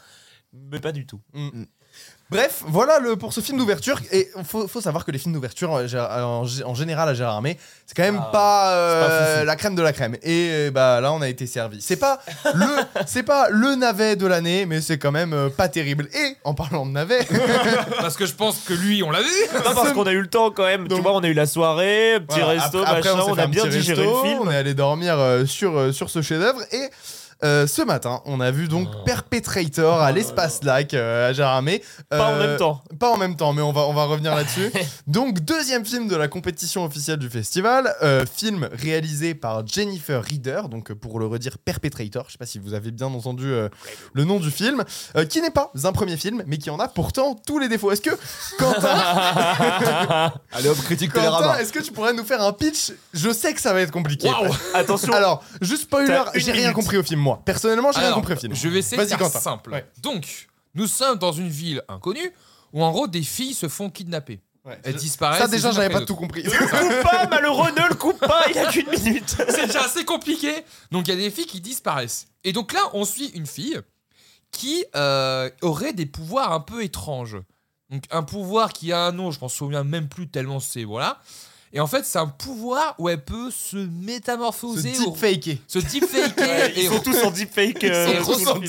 C: Mais pas du tout.
B: Bref, voilà le, pour ce film d'ouverture. Et faut, faut savoir que les films d'ouverture, euh, Gérard- en, en général à Gérard Armé, c'est quand même
C: Ah,
B: pas, euh,
C: pas
B: la crème de la crème. Et euh, bah là, on a été servi. C'est pas le, c'est pas le navet de l'année, mais c'est quand même euh, pas terrible. Et en parlant de navet,
E: Parce que je pense que lui, on l'a vu.
C: Non, parce qu'on a eu le temps quand même.
B: Donc-
C: tu vois, on a eu la soirée, petit
B: Voilà,
C: resto,
B: après-
C: machin. On, a bien digéré
B: resto,
C: le film.
B: On est allé dormir euh, sur, euh, sur ce chef-d'œuvre et. Euh, ce matin, on a vu donc
C: Oh.
B: Perpetrator à l'espace lac euh, à Gérard Armé.
C: Pas en
B: Euh,
C: même temps.
B: Pas en même temps, mais on va, on va revenir là-dessus. Donc, deuxième film de la compétition officielle du festival, euh, film réalisé par Jennifer Reeder, donc pour le redire Perpetrator, je sais pas si vous avez bien entendu euh, le nom du film, euh, qui n'est pas un premier film, mais qui en a pourtant tous les défauts. Est-ce que, Quentin,
D: Allez hop, critique
B: Quentin est-ce que tu pourrais nous faire un pitch? Je sais que ça va être compliqué.
C: Attention.
B: Alors, juste spoiler, j'ai rien compris au film, moi. Personnellement, j'ai rien
E: Alors,
B: compris au film.
E: Je vais essayer de
B: Vas-y,
E: faire
B: Quentin.
E: simple.
B: Ouais.
E: Donc, nous sommes dans une ville inconnue où en gros des filles se font kidnapper.
B: Ouais.
E: Elles disparaissent.
B: Ça, déjà, j'avais pas tout compris.
C: Ne le coupe pas, malheureux, ne le coupe pas, il a qu'une minute.
E: C'est déjà assez compliqué. Donc il y a des filles qui disparaissent. Et donc là, on suit une fille qui euh, aurait des pouvoirs un peu étranges. Donc un pouvoir qui a un nom, je m'en souviens même plus tellement c'est voilà. Et en fait, c'est un pouvoir où elle peut se métamorphoser, au-
B: faké.
E: se deepfaker
C: Ils
E: et,
C: sont tous en deepfake. euh,
E: Et ressent-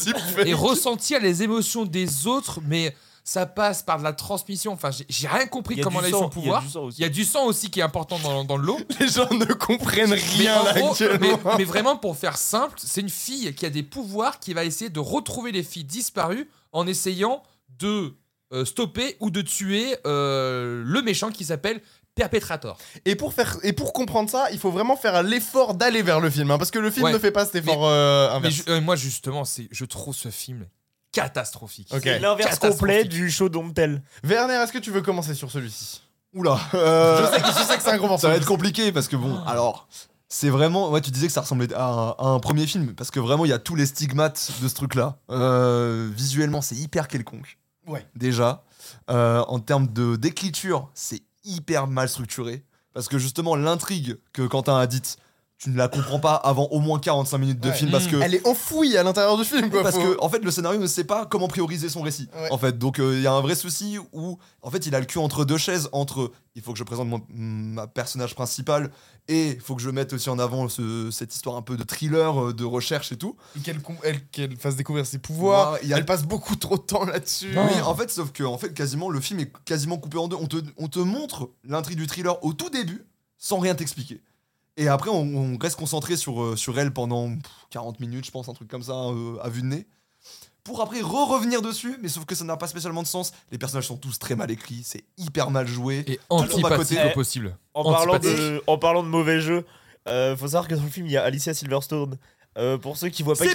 E: et ressentir les émotions des autres, mais ça passe par de la transmission. Enfin, j'ai- rien compris comment elle a eu son
C: il y a
E: pouvoir.
C: du sang aussi.
E: Il y a du sang aussi qui est important dans, dans le lot.
B: Les gens ne comprennent rien
E: gros, mais- mais vraiment, pour faire simple, c'est une fille qui a des pouvoirs qui va essayer de retrouver les filles disparues en essayant de euh, stopper ou de tuer euh, le méchant qui s'appelle Perpetrator.
B: Et pour, faire, et pour comprendre ça, il faut vraiment faire l'effort d'aller vers le film. hein, parce que le film
E: Ouais.
B: ne fait pas cet effort euh,
E: Mais euh, moi, justement, c'est, je trouve ce film catastrophique.
B: Ok.
C: C'est l'inverse complet du show Domptel.
B: Werner, est-ce que tu veux commencer sur celui-ci?
D: Oula. euh,
B: je, sais que, je sais que c'est un gros morceau.
D: Ça va être compliqué parce que bon, alors. C'est vraiment. Ouais, tu disais que ça ressemblait à un, à un premier film parce que vraiment il y a tous les stigmates de ce truc-là. Euh, visuellement, c'est hyper quelconque.
B: Ouais.
D: Déjà, Euh, en termes de d'écriture, c'est hyper mal structuré. Parce que justement l'intrigue que Quentin a dite, tu ne la comprends pas avant au moins 45 minutes de
B: Ouais.
D: film parce
E: Mm.
D: que
B: Elle est enfouie à l'intérieur du film. Quoi,
D: parce
B: faut-
D: que en fait le scénario ne sait pas comment prioriser son récit
B: Ouais.
D: en fait donc euh, il y a un vrai souci où en fait il a le cul entre deux chaises entre il faut que je présente mon ma personnage principal et il faut que je mette aussi en avant ce- cette histoire un peu de thriller euh, de recherche et tout
B: Et qu'elle qu'elle fasse découvrir ses pouvoirs.
D: Ouais, il y a-
B: Elle passe beaucoup trop de temps là-dessus.
D: oui en fait sauf que en fait quasiment le film est quasiment coupé en deux on te, on te montre l'intrigue du thriller au tout début sans rien t'expliquer et après on, on reste concentré sur, euh, sur elle pendant pff, 40 minutes je pense un truc comme ça euh, à vue de nez pour après re-revenir dessus, mais sauf que ça n'a pas spécialement de sens. Les personnages sont tous très mal écrits, c'est hyper mal joué.
E: Et antipathique au possible.
C: En parlant, de, en parlant de mauvais jeu, Euh, faut savoir que dans le film, il y a Alicia Silverstone. Euh, pour ceux qui voient pas
E: C'est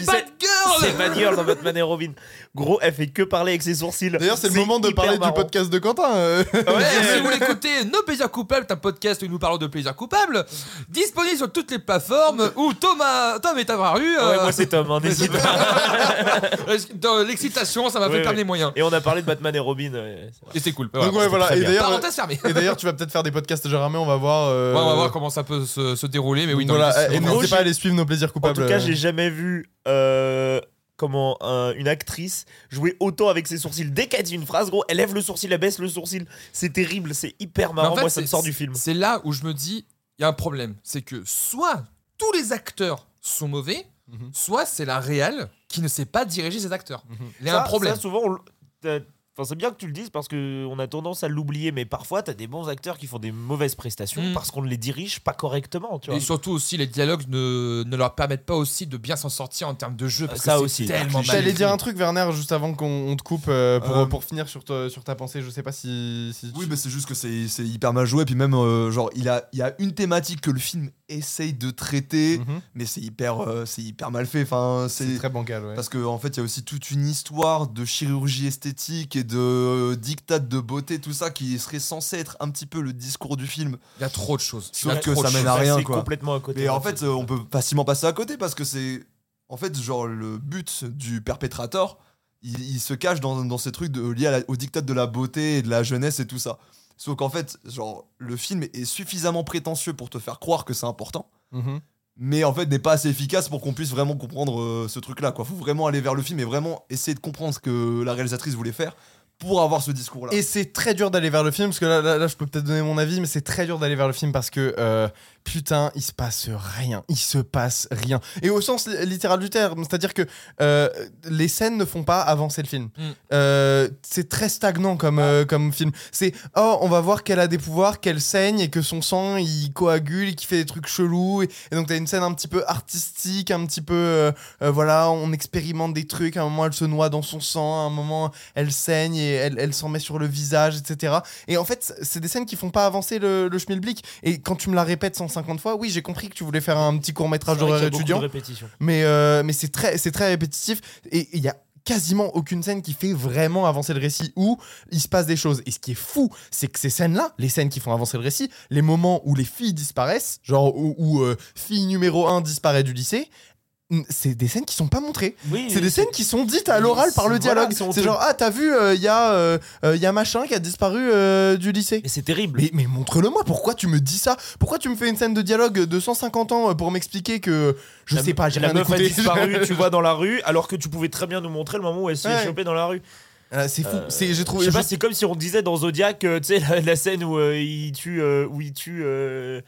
C: c'est Batgirl dans Batman et Robin. Gros, elle fait que parler avec ses sourcils.
B: D'ailleurs, c'est le moment de parler
C: marrant.
B: du podcast de Quentin. euh.
E: Ouais,
C: Ouais.
E: si vous voulez écouter Nos Plaisirs Coupables, un podcast où nous parlons de plaisirs coupables, disponible sur toutes les plateformes où Thomas, Tom est.
C: Ouais,
E: euh,
C: moi c'est Tom, hein, n'hésite pas.
E: dans l'excitation, ça m'a
C: Ouais,
E: fait
C: ouais.
E: perdre les moyens.
C: Et on a parlé de Batman et Robin. ouais.
E: Et c'est cool.
B: Donc ouais, voilà. Et d'ailleurs, tu vas peut-être faire des podcasts Gérard on va voir. euh,
E: Ouais, on va voir comment ça peut se, se dérouler, mais oui,
B: voilà, et
C: En
B: n'hésitez pas à aller suivre nos plaisirs
C: En
B: coupables.
C: tout cas,
B: euh.
C: j'ai jamais vu euh, comment un- une actrice jouer autant avec ses sourcils. Dès qu'elle dit une phrase, gros, elle lève le sourcil, elle baisse le sourcil. C'est terrible, c'est hyper
E: en
C: marrant.
E: fait,
C: Moi, ça me
E: c'est-
C: sort du film.
E: C'est là où je me dis, il y a un problème. C'est que soit tous les acteurs sont mauvais,
B: Mhm.
E: soit c'est la réelle qui ne sait pas diriger ses acteurs.
B: Mhm.
E: Il y a un problème.
C: ça, souvent, on l- t'as- Enfin, c'est bien que tu le dises parce qu'on a tendance à l'oublier, mais parfois, t'as des bons acteurs qui font des mauvaises prestations
E: Mm.
C: parce qu'on ne les dirige pas correctement, tu vois.
E: Et surtout aussi, les dialogues ne, ne leur permettent pas aussi de bien s'en sortir en termes de jeu. Parce
C: Ça
E: que c'est
C: aussi.
E: tellement mal
B: J'allais dire un truc, Werner, juste avant qu'on on te coupe, euh, pour,
D: Euh,
B: pour finir sur, ta- sur ta pensée. Je sais pas si. si
D: Oui,
B: tu-
D: mais c'est juste que c'est c'est hyper mal joué. Puis même, euh, genre, il a, il y a une thématique que le film essaye de traiter,
B: Mhm.
D: mais c'est hyper, euh, c'est hyper mal fait. Enfin,
B: C'est
D: c'est
B: très bancal, ouais.
D: parce qu'en en fait, il y a aussi toute une histoire de chirurgie esthétique et de euh, dictat de beauté, tout ça qui serait censé être un petit peu le discours du film.
E: Il y a trop de choses.
D: Sauf
E: Il y a
D: que
E: trop de
D: ça mène
E: choses.
D: à rien,
C: C'est
D: quoi.
C: complètement à côté.
D: Mais en fait, euh, on peut facilement passer à côté parce que c'est. En fait, genre, le but du perpétrateur, il, il se cache dans, dans ces trucs de, liés la- au dictat de la beauté et de la jeunesse et tout ça. Sauf qu'en fait, genre, le film est suffisamment prétentieux pour te faire croire que c'est important,
B: Mhm.
D: mais en fait n'est pas assez efficace pour qu'on puisse vraiment comprendre euh, ce truc-là. Quoi, faut vraiment aller vers le film et vraiment essayer de comprendre ce que la réalisatrice voulait faire pour avoir ce discours-là.
B: Et c'est très dur d'aller vers le film, parce que là, là, là, je peux peut-être donner mon avis, mais c'est très dur d'aller vers le film parce que, euh, putain, il se passe rien. Il se passe rien. Et au sens li- littéral du terme, c'est-à-dire que euh, les scènes ne font pas avancer le film.
E: Mm.
B: Euh, c'est très stagnant comme, comme film. C'est, oh, on va voir qu'elle a des pouvoirs, qu'elle saigne et que son sang, il coagule et qu'il fait des trucs chelous. Et, et donc, t'as une scène un petit peu artistique, un petit peu, voilà, on expérimente des trucs. À un moment, elle se noie dans son sang. À un moment, elle saigne et elle, elle s'en met sur le visage, etc. Et en fait, c'est des scènes qui font pas avancer le, le schmilblick. Et quand tu me la répètes 150 fois, oui, j'ai compris que tu voulais faire un petit court métrage d'horreur étudiant, mais, euh, mais c'est très, très répétitif. Et il y a quasiment aucune scène qui fait vraiment avancer le récit où il se passe des choses. Et ce qui est fou, c'est que ces scènes-là, les scènes qui font avancer le récit, les moments où les filles disparaissent, genre où, où, euh, fille numéro 1 disparaît du lycée, c'est des scènes qui sont pas montrées.
C: Oui,
B: C'est des scènes qui sont dites à l'oral par le dialogue.
C: c'est
B: genre, ah, t'as vu, il y, a, euh, euh, y a machin qui a disparu euh, du lycée.
C: Mais c'est terrible.
B: Mais, mais montre-le moi, pourquoi tu me dis ça? Pourquoi tu me fais une scène de dialogue de 150 ans euh, pour m'expliquer que je
C: La
B: sais pas, j'ai
C: La
B: rien
C: meuf a
B: écouté
C: disparu, tu vois, dans la rue, alors que tu pouvais très bien nous montrer le moment où elle se fait
B: Ouais.
C: choper dans la rue.
B: Euh, C'est fou,
C: Euh,
B: c'est j'ai
C: Je
B: trouvé.
C: sais pas,
B: je-
C: c'est comme si on disait dans Zodiac, euh, tu sais, la, la scène où euh, il tue, euh, où il tue euh,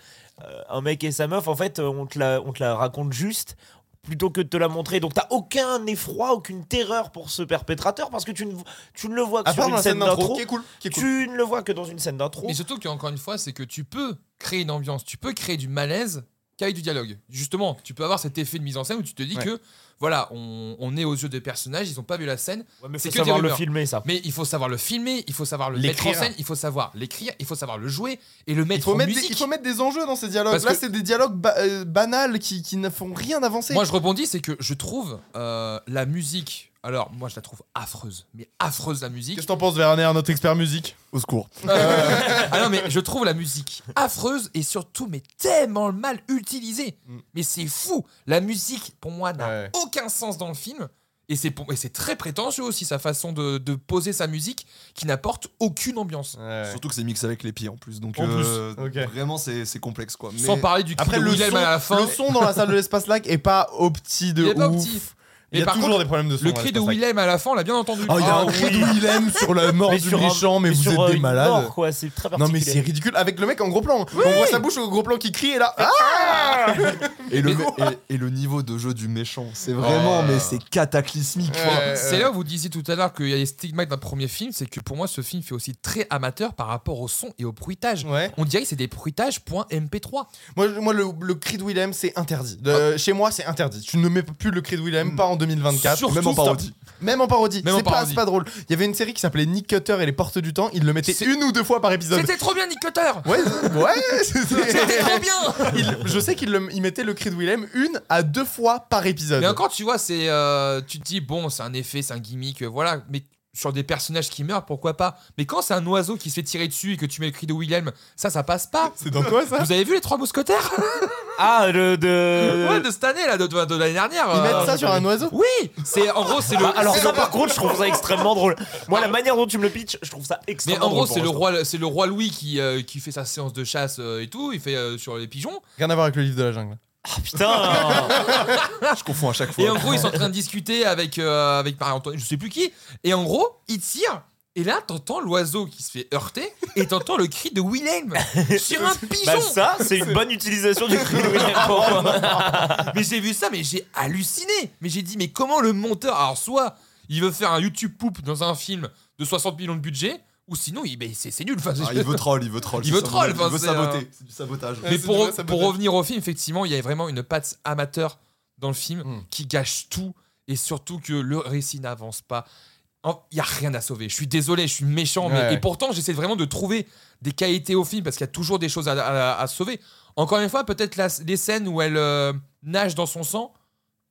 C: euh, un mec et sa meuf, en fait, euh, on te la, on te la raconte juste plutôt que de te la montrer. Donc t'as aucun effroi, aucune terreur pour ce perpétrateur parce que tu ne, tu ne le vois que
B: à
C: sur une scène
B: scène d'intro,
C: d'intro.
B: qui est cool, qui est cool.
C: Tu ne le vois que dans une scène d'intro.
E: Mais surtout qu'encore une fois, c'est que tu peux créer une ambiance, tu peux créer du malaise qu'avec du dialogue. Justement, tu peux avoir cet effet de mise en scène où tu te dis
B: Ouais.
E: que, voilà, on, on est aux yeux des personnages, ils ont pas vu la scène,
C: Ouais, mais
E: c'est que des
C: savoir le filmer ça.
E: mais il faut savoir le filmer, il faut savoir le mettre en
B: L'écrire.
E: scène, il faut savoir l'écrire, il faut savoir le jouer et le mettre
B: Il faut,
E: en
B: mettre des,
E: musique.
B: il faut mettre des enjeux dans ces dialogues.
E: Parce
B: Là, c'est des dialogues ba- euh, banals qui, qui ne font rien avancer.
E: Moi, je rebondis, c'est que je trouve euh, la musique. Alors, moi, je la trouve affreuse, mais affreuse la musique.
B: Qu'est-ce que t'en penses, Werner, notre expert musique?
D: Au secours.
E: Euh, ah non, mais je trouve la musique affreuse et surtout, mais tellement mal utilisée.
B: Mm.
E: Mais c'est fou. La musique, pour moi, n'a
B: Ouais.
E: aucun sens dans le film. Et c'est pour- et c'est très prétentieux aussi sa façon de, de poser sa musique qui n'apporte aucune ambiance.
D: Surtout que c'est mixé avec les pieds en plus. Donc
B: En
D: euh,
B: plus, ok.
D: vraiment c'est c'est complexe quoi. Mais
E: Sans parler du
B: Après, le son,
E: à la fin.
B: le son dans la salle de l'espace lac est pas au petit de
E: Il est pas
B: ouf.
E: petit.
B: Il y
E: Mais
B: a
E: par
B: toujours
E: contre,
B: des problèmes de son.
E: Le cri de. Willem à la fin, on l'a bien entendu.
B: Oh, il y a
C: Ah
B: un cri de Willem sur la mort
C: Mais
B: du méchant, mais, vous
C: sur,
B: êtes des malades.
C: mort, quoi, c'est très
B: Non mais c'est ridicule avec le mec en gros plan. On voit sa bouche au gros plan qui crie et là. Ah
D: et, le,
E: Mais-
D: et, et le niveau de jeu du méchant, c'est vraiment mais c'est cataclysmique.
E: C'est là où vous disiez tout à l'heure qu'il y a des stigmates d'un premier film, c'est que pour moi ce film fait aussi très amateur par rapport au son et au bruitage.
B: Ouais.
E: On dirait que c'est des bruitages .mp3.
B: Moi, moi le, le cri de Willem c'est interdit. De- Chez moi c'est interdit. Tu ne mets plus le cri de Willem,
D: Mm.
B: pas en 2024.
E: Surtout
D: Même en
E: stop.
D: parodie.
B: Même en parodie. C'est pas, pas drôle. Il y avait une série qui s'appelait Nick Cutter et les portes du temps. Il le mettait
E: C'est-
B: une ou deux fois par épisode.
E: C'était trop bien Nick Cutter
B: Ouais, ouais, c'était-
E: C'était trop bien
B: Il- je sais il mettait le cri de Willem une à deux fois par épisode.
E: Mais encore, tu vois, c'est, euh, tu te dis, bon, c'est un effet, c'est un gimmick, euh, voilà. Mais sur des personnages qui meurent, pourquoi pas Mais quand c'est un oiseau qui se fait tirer dessus et que tu mets le cri de Willem, ça, ça passe pas.
B: C'est dans quoi ça?
E: Vous avez vu les trois mousquetaires?
C: Ah, le de.
E: Ouais, de cette année, là, de, de- de l'année dernière.
B: Ils
E: euh,
B: mettent ça sur un oiseau?
E: Oui, c'est en gros, c'est le.
C: Ah, alors ça par contre je trouve ça extrêmement drôle. Moi la manière dont tu me le pitches, je trouve ça
E: Mais
C: extrêmement
E: en gros,
C: drôle
E: c'est le roi, c'est le roi Louis qui, euh, qui fait sa séance de chasse euh, et tout. Il fait euh, sur les pigeons.
B: Rien à voir avec le livre de la jungle.
C: L'instant. Putain
D: Je confonds à chaque fois.
E: Et en gros, ils sont en train de discuter avec, euh, avec Marie-Antoinette, je sais plus qui. Et en gros, ils tirent. Et là, t'entends l'oiseau qui se fait heurter et t'entends le cri de Willem sur un pigeon.
C: Bah ça, c'est une bonne utilisation du cri de William pour moi.
E: Mais j'ai vu ça, mais j'ai halluciné. Mais j'ai dit, mais comment le monteur. Alors, soit il veut faire un YouTube poop dans un film de 60 millions de budget, ou sinon, il, c'est c'est nul. Enfin,
D: Ah, il veut troll, il veut troll.
E: Il
D: c'est
E: veut
D: ça,
E: troll,
D: Il
E: enfin,
D: veut
E: c'est,
D: saboter. C'est du sabotage.
E: Mais
B: c'est
E: pour,
B: du vrai,
E: revenir au film, effectivement, il y a vraiment une patte amateur dans le film
B: Mm.
E: qui gâche tout et surtout que le récit n'avance pas. En- Il y a rien à sauver. Je suis désolé, je suis méchant, mais
B: Ouais.
E: et pourtant j'essaie vraiment de trouver des qualités au film parce qu'il y a toujours des choses à, à- à sauver. Encore une fois, peut-être la- les scènes où elle euh, nage dans son sang,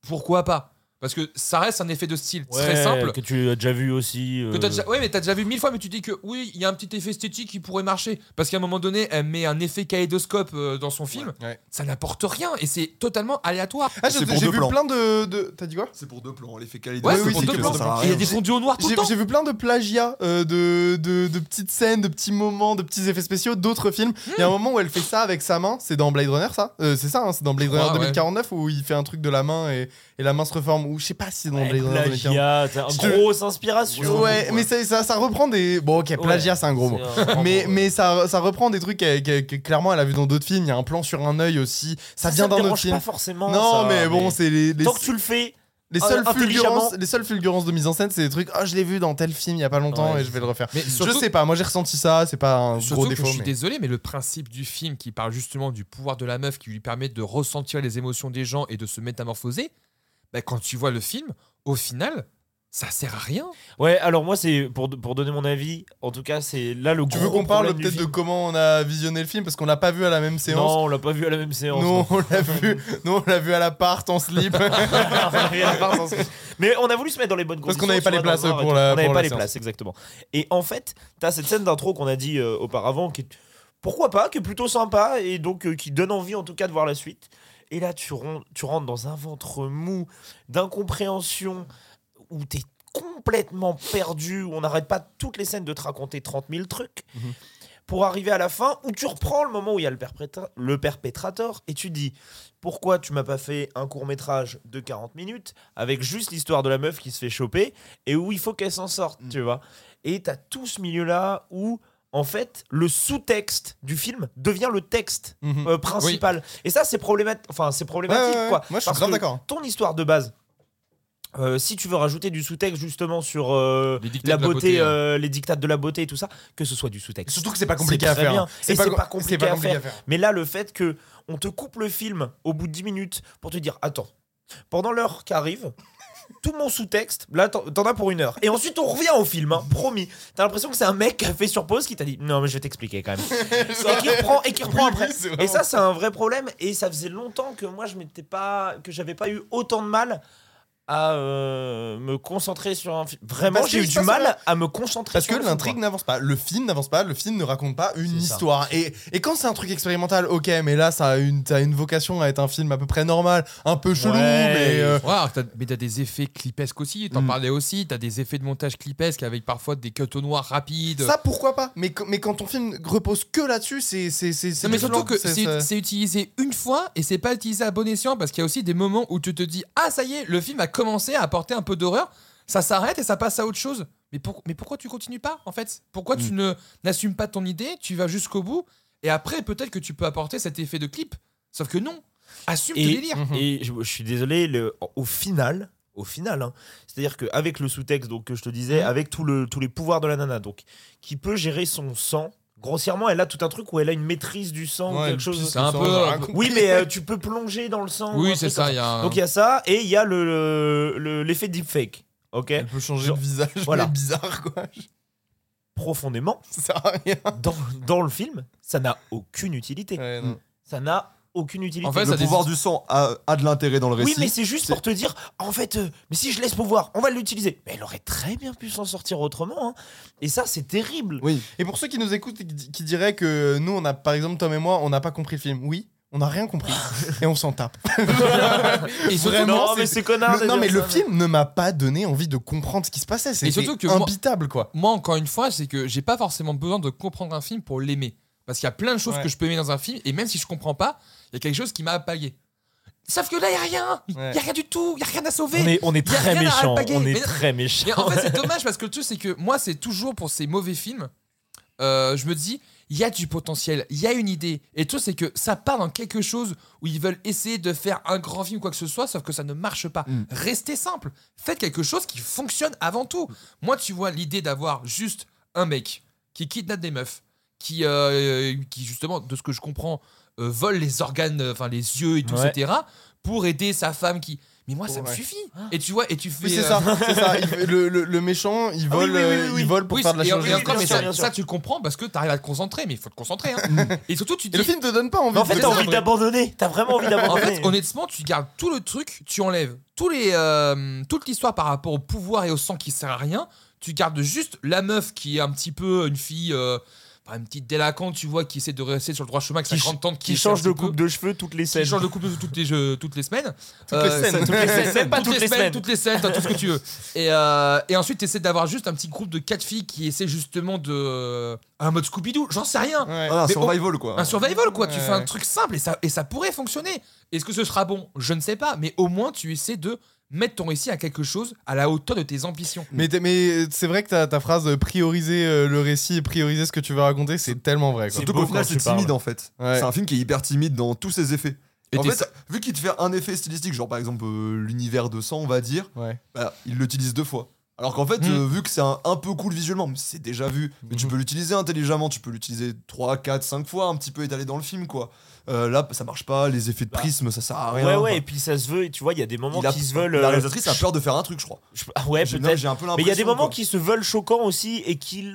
E: pourquoi pas? Parce que ça reste un effet de style très simple.
C: Que tu as déjà vu aussi.
E: Que t'as déjà, ouais, mais t'as déjà vu mille fois, mais tu dis que oui, il y a un petit effet esthétique qui pourrait marcher. Parce qu'à un moment donné, elle met un effet kaléidoscope euh, dans son film,
B: Ouais.
E: ça n'apporte rien et c'est totalement aléatoire.
B: Ah, j'ai vu
D: plans.
B: plein de, de- T'as dit quoi?
D: C'est pour deux plans, l'effet
E: Ouais,
D: kaléidoscope.
E: c'est pour deux
D: que
E: plans.
D: ça sert à
E: Et il y a des fondus au noir tout le
B: J'ai
E: temps.
B: j'ai vu plein de plagiats euh, de, de, de petites scènes, de petits moments, de petits effets spéciaux d'autres films. Il y a un moment où elle fait ça avec sa main. C'est dans Blade Runner, ça Euh, C'est ça, hein, c'est dans Blade Runner
E: ouais.
B: 2049 où il fait un truc de la main et, et la main se reforme. Ou je sais pas si c'est dans Blade Runner 2049.
C: plagiat, une grosse inspiration.
B: Ouais, mais ça, ça, ça reprend des. Bon, ok, plagiat, c'est un gros mot.
C: Un
B: Mais, mais ça, ça reprend des trucs que, que- que clairement elle a vu dans d'autres films. Il y a un plan sur un œil aussi. Ça, vient d'un autre film.
C: pas forcément.
B: Non,
C: ça,
B: mais bon, c'est les, les,
C: Tant que tu le fais.
B: les, seules fulgurances, les seules fulgurances de mise en scène, c'est des trucs. Ah, je l'ai vu dans tel film il y a pas longtemps
C: Ouais,
B: et je vais le refaire.
E: Mais
B: je sais pas, moi j'ai ressenti ça. C'est pas un
E: Surtout
B: gros
E: que
B: défaut.
E: je suis
B: mais-
E: désolé, mais le principe du film qui parle justement du pouvoir de la meuf qui lui permet de ressentir les émotions des gens et de se métamorphoser, bah, quand tu vois le film, au final, ça sert à rien.
C: Ouais, alors moi, c'est pour, pour donner mon avis. En tout cas, c'est là le
B: Tu
C: gros
B: veux qu'on parle peut-être de
C: film.
B: comment on a visionné le film parce qu'on l'a pas vu à la même séance.
C: Non, on l'a pas vu à la même séance.
B: Non, on l'a vu. Non, on l'a vu à l'appart en slip.
C: Mais on a voulu se mettre dans les bonnes
B: Parce
C: conditions.
B: qu'on n'avait pas
C: tu
B: les places pour la-
C: On n'avait pas les places, exactement. Et en fait, t'as cette scène d'intro qu'on a dit euh, auparavant qui est pourquoi pas, qui est plutôt sympa et donc euh, qui donne envie en tout cas de voir la suite. Et là, tu, tu rentres dans un ventre mou d'incompréhension où t'es complètement perdu, où on n'arrête pas toutes les scènes de te raconter 30 000 trucs.
B: Mhm.
C: Pour arriver à la fin où tu reprends le moment où il y a le, perpétra- le perpétrateur et tu dis pourquoi tu m'as pas fait un court métrage de 40 minutes avec juste l'histoire de la meuf qui se fait choper et où il faut qu'elle s'en sorte,
D: Mm.
C: tu vois? Et t'as tout ce milieu-là où, en fait, le sous-texte du film devient le texte
B: Mhm.
C: euh, principal. Et ça, c'est problématique. Enfin, c'est problématique,
B: ouais, ouais.
C: quoi.
B: Moi, je suis
C: Parce que
B: d'accord.
C: Ton histoire de base. euh, si tu veux rajouter du sous-texte justement sur euh, la
E: de la
C: beauté, les dictats de la beauté et tout ça, que ce soit du sous-texte.
B: Surtout que c'est pas compliqué à faire. hein.
C: C'est pas compliqué à faire. Mais là, le fait que on te coupe le film au bout de 10 minutes pour te dire attends, pendant l'heure qui arrive, tout mon sous-texte, là t'en as pour une heure. Et ensuite on revient au film, hein, promis. T'as l'impression que c'est un mec qui a fait sur pause qui t'a dit non mais je vais t'expliquer quand même. et qui reprend, et qui reprend après. et ça c'est un vrai problème. Et ça faisait longtemps que moi je m'étais pas, que j'avais pas eu autant de mal à euh, me concentrer sur un film. Vraiment
B: Parce
C: j'ai eu du mal à me concentrer
B: Parce
C: sur
B: que l'intrigue n'avance pas, le film n'avance pas, le film ne raconte pas une histoire. Et, et quand c'est un truc expérimental, ok, mais là ça a une, ça a une vocation à être un film à peu près normal, un peu chelou,
C: Ouais.
B: mais euh,
E: Ouais, mais t'as des effets clipesques aussi, t'en
B: Mm.
E: parlais aussi, t'as des effets de montage clipesques avec parfois des cuts au noir rapides.
B: ça pourquoi pas? Mais, mais quand ton film repose que là-dessus, c'est c'est c'est c'est
E: Non, mais surtout que
B: C'est-
E: c'est
B: c'est-
E: c'est utilisé une fois et c'est pas utilisé à bon escient parce qu'il y a aussi des moments où tu te dis ah ça y est le film a commencé à apporter un peu d'horreur ça s'arrête et ça passe à autre chose. Mais, pour- mais pourquoi tu continues pas en fait? Pourquoi tu ne n'assumes pas ton idée tu vas jusqu'au bout et après peut-être que tu peux apporter cet effet de clip. Sauf que non. Assume
C: Et-
E: tes délires
B: Mhm.
C: Et je, je suis désolé, le, au final, au final, hein, c'est-à-dire qu'avec le sous-texte donc, que je te disais,
B: Mhm.
C: avec tout le, tous les pouvoirs de la nana, donc, qui peut gérer son sang, grossièrement, elle a tout un truc où elle a une maîtrise du sang ou quelque chose.
E: c'est un
B: ça,
E: peu-.
C: Oui, mais euh, tu peux plonger dans le sang.
E: oui c'est ça y a un-
C: Donc il y a ça, et il y a le- le- le- l'effet deepfake. Ok?
B: Elle peut changer
C: Genre-
B: de visage,
C: voilà.
B: mais bizarre quoi.
C: Profondément,
B: Ça sert à rien.
C: dans, dans le film, ça n'a aucune utilité.
B: Ouais, non.
C: Ça n'a aucune utilité.
E: En fait,
D: Le
E: ça
D: pouvoir du sang a, a de l'intérêt dans le récit.
C: oui, mais c'est juste
D: c'est-
C: pour te dire, en fait, euh, mais si je laisse pouvoir, on va l'utiliser. Mais elle aurait très bien pu s'en sortir autrement. hein. Et ça, c'est terrible.
D: Oui,
B: Et pour ceux qui nous écoutent et qui qui diraient que nous, on a, par exemple, Tom et moi, on n'a pas compris le film. Oui, on n'a rien compris et on s'en tape.
E: Et surtout,
B: Vraiment,
C: non,
B: c'est-
C: mais c'est connard.
B: Le- non, mais le
C: ça,
B: film ne m'a pas donné envie de comprendre ce qui se passait. C'était
E: surtout que moi-
B: imbitable, quoi.
E: moi, encore une fois, c'est que j'ai pas forcément besoin de comprendre un film pour l'aimer. Parce qu'il y a plein de choses
B: Ouais.
E: que je peux aimer dans un film, et même si je comprends pas, il y a quelque chose qui m'a apagué. Sauf que là, il y a rien. Il
B: Ouais.
E: y a rien du tout. Il y a rien à sauver.
C: On est, on est très méchant. On est
E: mais-
C: très méchant.
E: Mais en fait, c'est dommage parce que le truc, c'est que moi, c'est toujours pour ces mauvais films, euh, je me dis, il y a du potentiel, il y a une idée. Et le truc, c'est que ça part dans quelque chose où ils veulent essayer de faire un grand film, quoi que ce soit, sauf que ça ne marche pas.
D: Mm.
E: Restez simple. Faites quelque chose qui fonctionne avant tout. Moi, tu vois, l'idée d'avoir juste un mec qui kidnappe des meufs, qui, euh, qui justement, de ce que je comprends, euh, vole les organes, euh, enfin les yeux et tout,
C: Ouais.
E: etc., pour aider sa femme qui. Mais moi, ça me suffit. Et tu vois, et tu fais.
B: Oui, c'est
E: euh,
B: ça, c'est ça. Il le, le- le méchant, il
C: Ah oui,
B: vole,
C: oui, oui,
B: euh,
C: oui, oui.
B: il vole pour
E: Oui,
B: faire de la chirurgie.
E: et encore, mais
C: sûr,
E: ça, ça, tu le comprends parce que tu arrives à te concentrer, mais il faut te concentrer. hein. et surtout, tu
B: Et
E: dis.
B: le film te donne pas envie.
C: Mais en
B: de
C: fait,
B: faire
C: t'as envie d'abandonner. T'as vraiment envie
E: En
C: d'abandonner.
E: fait, honnêtement, tu gardes tout le truc, tu enlèves tous les, euh, toute l'histoire par rapport au pouvoir et au sang qui sert à rien. Tu gardes juste la meuf qui est un petit peu une fille, euh, enfin, une petite délinquante, tu vois, qui essaie de rester sur le droit chemin avec sa
C: Qui
E: grande tante
C: qui
E: essaie
C: change de
E: peu-
C: coupe de cheveux toutes les
E: qui
C: scènes.
E: change de coupe toutes les, jeux- toutes les semaines.
B: Toutes les
E: Euh,
B: scènes.
C: Toutes les scènes, pas toutes les semaines.
E: Toutes les scènes, t'as tout ce que tu veux. Et, euh, et ensuite, tu essaies d'avoir juste un petit groupe de quatre filles qui essaient justement de. Un mode Scooby-Doo, j'en sais rien.
B: Ouais.
D: Ah, un survival quoi.
E: Un survival, quoi. Tu fais un truc simple et ça, et ça pourrait fonctionner. Est-ce que ce sera bon? Je ne sais pas. Mais au moins, tu essaies de mettre ton récit à quelque chose à la hauteur de tes ambitions.
B: Mais, c'est vrai que ta, ta phrase euh, prioriser euh, le récit et prioriser ce que tu veux raconter, c'est tellement vrai. Quoi.
D: Surtout qu'au final, c'est
C: parles.
D: timide en fait.
B: Ouais.
D: C'est un film qui est hyper timide dans tous ses effets.
E: Et
D: en fait, vu qu'il te fait un effet stylistique, genre par exemple euh, l'univers de sang, on va dire,
B: Ouais.
D: bah, il l'utilise deux fois. Alors qu'en fait,
E: Mm.
D: euh, vu que c'est un, un peu cool visuellement, mais c'est déjà vu, mais tu
B: Mhm.
D: peux l'utiliser intelligemment, tu peux l'utiliser 3, 4, 5 fois, un petit peu étalé dans le film, quoi. Euh, là, ça marche pas, les effets de
C: Bah,
D: prisme, ça sert à rien.
C: Ouais, ouais, et puis ça se veut, et tu vois, il y a des moments
D: a-
C: qui se veulent.
D: La
C: euh,
D: réalisatrice a peur de faire un truc, je crois.
C: je- ah ouais, peut-être.
D: J'ai un peu
C: Mais il y a des moments
D: quoi.
C: qui se veulent choquants aussi et qui.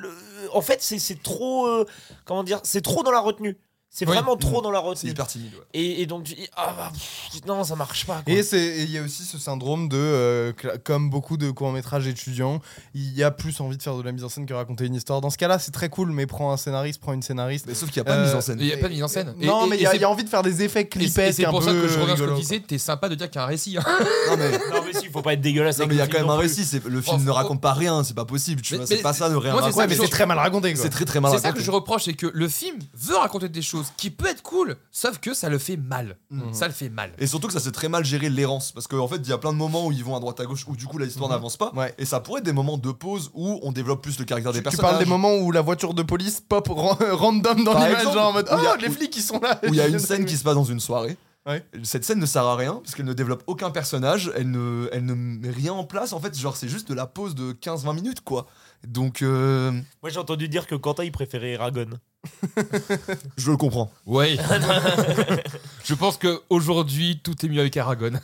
C: En fait, c'est c'est trop. euh, Comment dire C'est trop dans la retenue. C'est
E: Oui.
C: vraiment trop dans la
D: C'est hyper timide, ouais.
C: Et, et donc tu dis ah bah, pff, non ça marche pas. quoi.
B: Et c'est- il y a aussi ce syndrome de, euh, comme beaucoup de courts-métrages étudiants, il y a plus envie de faire de la mise en scène que raconter une histoire. Dans ce cas-là, c'est très cool, mais prends un scénariste, prends une scénariste.
D: Mais sauf qu'il n'y a pas de
B: Euh,
D: mise en scène.
E: Il n'y a pas de mise en scène. Et-
B: non,
E: et-
B: mais il y, a-
E: c'est-
B: il y a envie de faire des effets
E: et c'est- c'est
B: un
E: pour
B: peu
E: ça que je reviens ce que tu disais, t'es sympa de dire qu'il y a un récit. hein.
D: Non, mais.
C: Non mais si, faut pas être dégueulasse.
D: Non, mais il y a
C: le
D: quand
C: film
D: même un récit, c'est- le film ne raconte pas rien, c'est pas possible, c'est pas ça de rien
E: c'est que
B: mais c'est très mal raconté.
D: C'est très très mal
E: C'est ça que
D: raconté.
E: je reproche, c'est que le film veut raconter des choses qui peut être cool, sauf que ça le fait mal.
B: Mhm.
E: Ça le fait mal.
D: Et surtout que ça c'est très mal géré l'errance parce qu'en fait il y a plein de moments où ils vont à droite à gauche où du coup la histoire
B: Mhm.
D: n'avance pas
B: Ouais.
D: et ça pourrait être des moments de pause où on développe plus le caractère des
B: Tu, tu
D: personnages
B: parles des moments où la voiture de police pop ran- random dans l'image, genre en mode
D: où il y a-
B: Oh, les
D: où-
B: flics, ils sont là
D: où il y a une scène qui se passe dans une soirée
B: Ouais.
D: cette scène ne sert à rien parce qu'elle ne développe aucun personnage elle ne, elle ne met rien en place en fait genre c'est juste de la pause de 15-20 minutes quoi donc euh,
C: Moi j'ai entendu dire que Quentin il préférait Eragon.
D: je le comprends
E: Ouais. je pense que aujourd'hui tout est mieux avec Aragon.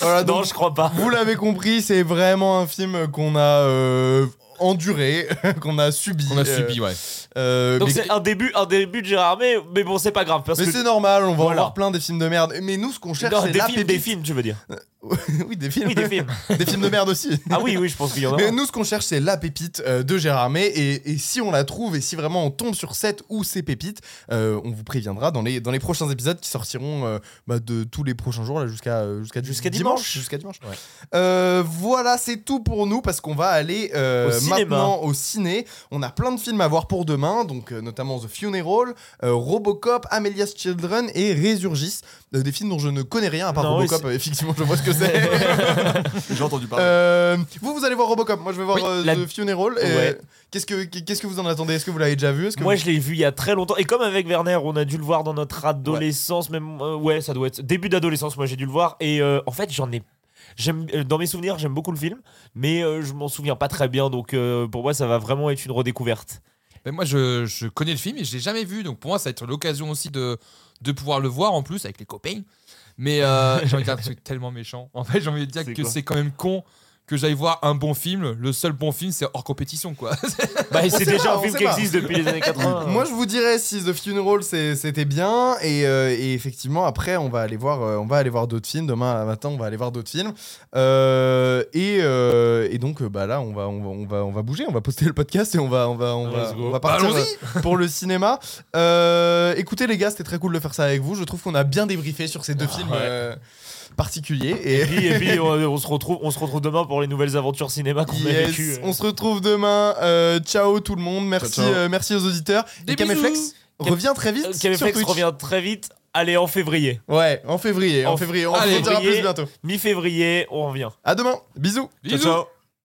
B: Voilà,
C: non je crois pas.
B: vous l'avez compris, c'est vraiment un film qu'on a euh, enduré, qu'on a subi.
E: On a
B: euh,
E: subi, ouais.
B: euh,
C: Donc
B: mais
C: c'est un début, un début de Gérard mais, mais bon c'est pas grave parce
B: mais
C: que
B: c'est normal, on va en voir plein des films de merde. Mais nous, ce qu'on cherche,
C: Non,
B: c'est
C: des
B: la
C: films, des
B: pépite.
C: films tu veux dire.
B: oui, des films.
C: Oui des films.
B: des films de merde aussi.
C: Ah oui oui je pense qu'il y en a.
B: Mais nous, ce qu'on cherche, c'est la pépite euh, de Gérard May. Et, et si on la trouve, et si vraiment on tombe sur cette ou ces pépites, euh, on vous préviendra dans les, dans les prochains épisodes qui sortiront euh, bah, de tous les prochains jours, là, jusqu'à euh, jusqu'à
C: Jusqu'à
B: dimanche.
C: dimanche.
B: Jusqu'à dimanche. Euh, voilà, c'est tout pour nous parce qu'on va aller euh,
C: Au cinéma.
B: Maintenant au ciné. On a plein de films à voir pour demain, donc euh, notamment The Funeral, euh, Robocop, Amelia's Children et Resurgis. Euh, des films dont je ne connais rien à part
C: Non,
B: Robocop. effectivement, je vois ce que c'est.
D: j'ai entendu parler
B: Euh, vous, vous allez voir Robocop. Moi, je vais voir
C: Oui,
B: euh,
C: la-
B: The Funeral. Et,
C: Ouais.
B: Qu'est-ce que qu'est-ce que vous en attendez? Est-ce que vous l'avez déjà vu? Est-ce que
C: Moi,
B: vous-
C: je l'ai vu il y a très longtemps. Et comme avec Werner, on a dû le voir dans notre adolescence, même. euh, ouais, ça doit être début d'adolescence. Moi, j'ai dû le voir. Et euh, en fait, j'en ai. J'aime, euh, dans mes souvenirs, j'aime beaucoup le film, mais euh, je m'en souviens pas très bien. Donc, euh, pour moi, ça va vraiment être une redécouverte.
E: Mais moi, je, je connais le film et je l'ai jamais vu. Donc pour moi, ça va être l'occasion aussi de, de pouvoir le voir en plus avec les copains. Mais euh, j'ai envie de dire un truc tellement méchant. En fait, j'ai envie de dire
C: C'est
E: que c'est quand même con que j'aille voir un bon film. Le seul bon film, c'est hors compétition, quoi.
C: Bah, c'est déjà
B: pas,
C: un film qui
B: pas.
C: existe depuis les années 80.
B: Moi, je vous dirais si The Funeral c'était bien et, euh, et effectivement après on va aller voir euh, on va aller voir d'autres films demain matin on va aller voir d'autres films Euh, et, euh, et donc bah là on va on va on va on va bouger on va poster le podcast et on va on va on va,
C: Let's go.
B: on va partir pour le cinéma. Euh, écoutez les gars c'était très cool de faire ça avec vous je trouve qu'on a bien débriefé sur ces deux films
C: ouais.
B: Particuliers et
C: Et puis, et puis, on, on se retrouve, on se retrouve demain pour les nouvelles aventures cinéma qu'on a vécues.
B: on se retrouve demain. Euh, ciao tout le monde. Merci,
D: Ciao, ciao.
B: euh, merci aux auditeurs.
E: Des
B: et Caméflex
E: bisous.
B: revient très vite.
C: Euh,
B: Twitch.
C: revient très vite. Allez, en février.
B: Ouais, en février. En,
C: En-
B: février. On en dira
C: février.
B: plus bientôt.
C: Mi-février, on revient.
B: À demain. Bisous.
E: Bisous.
C: Ciao, ciao.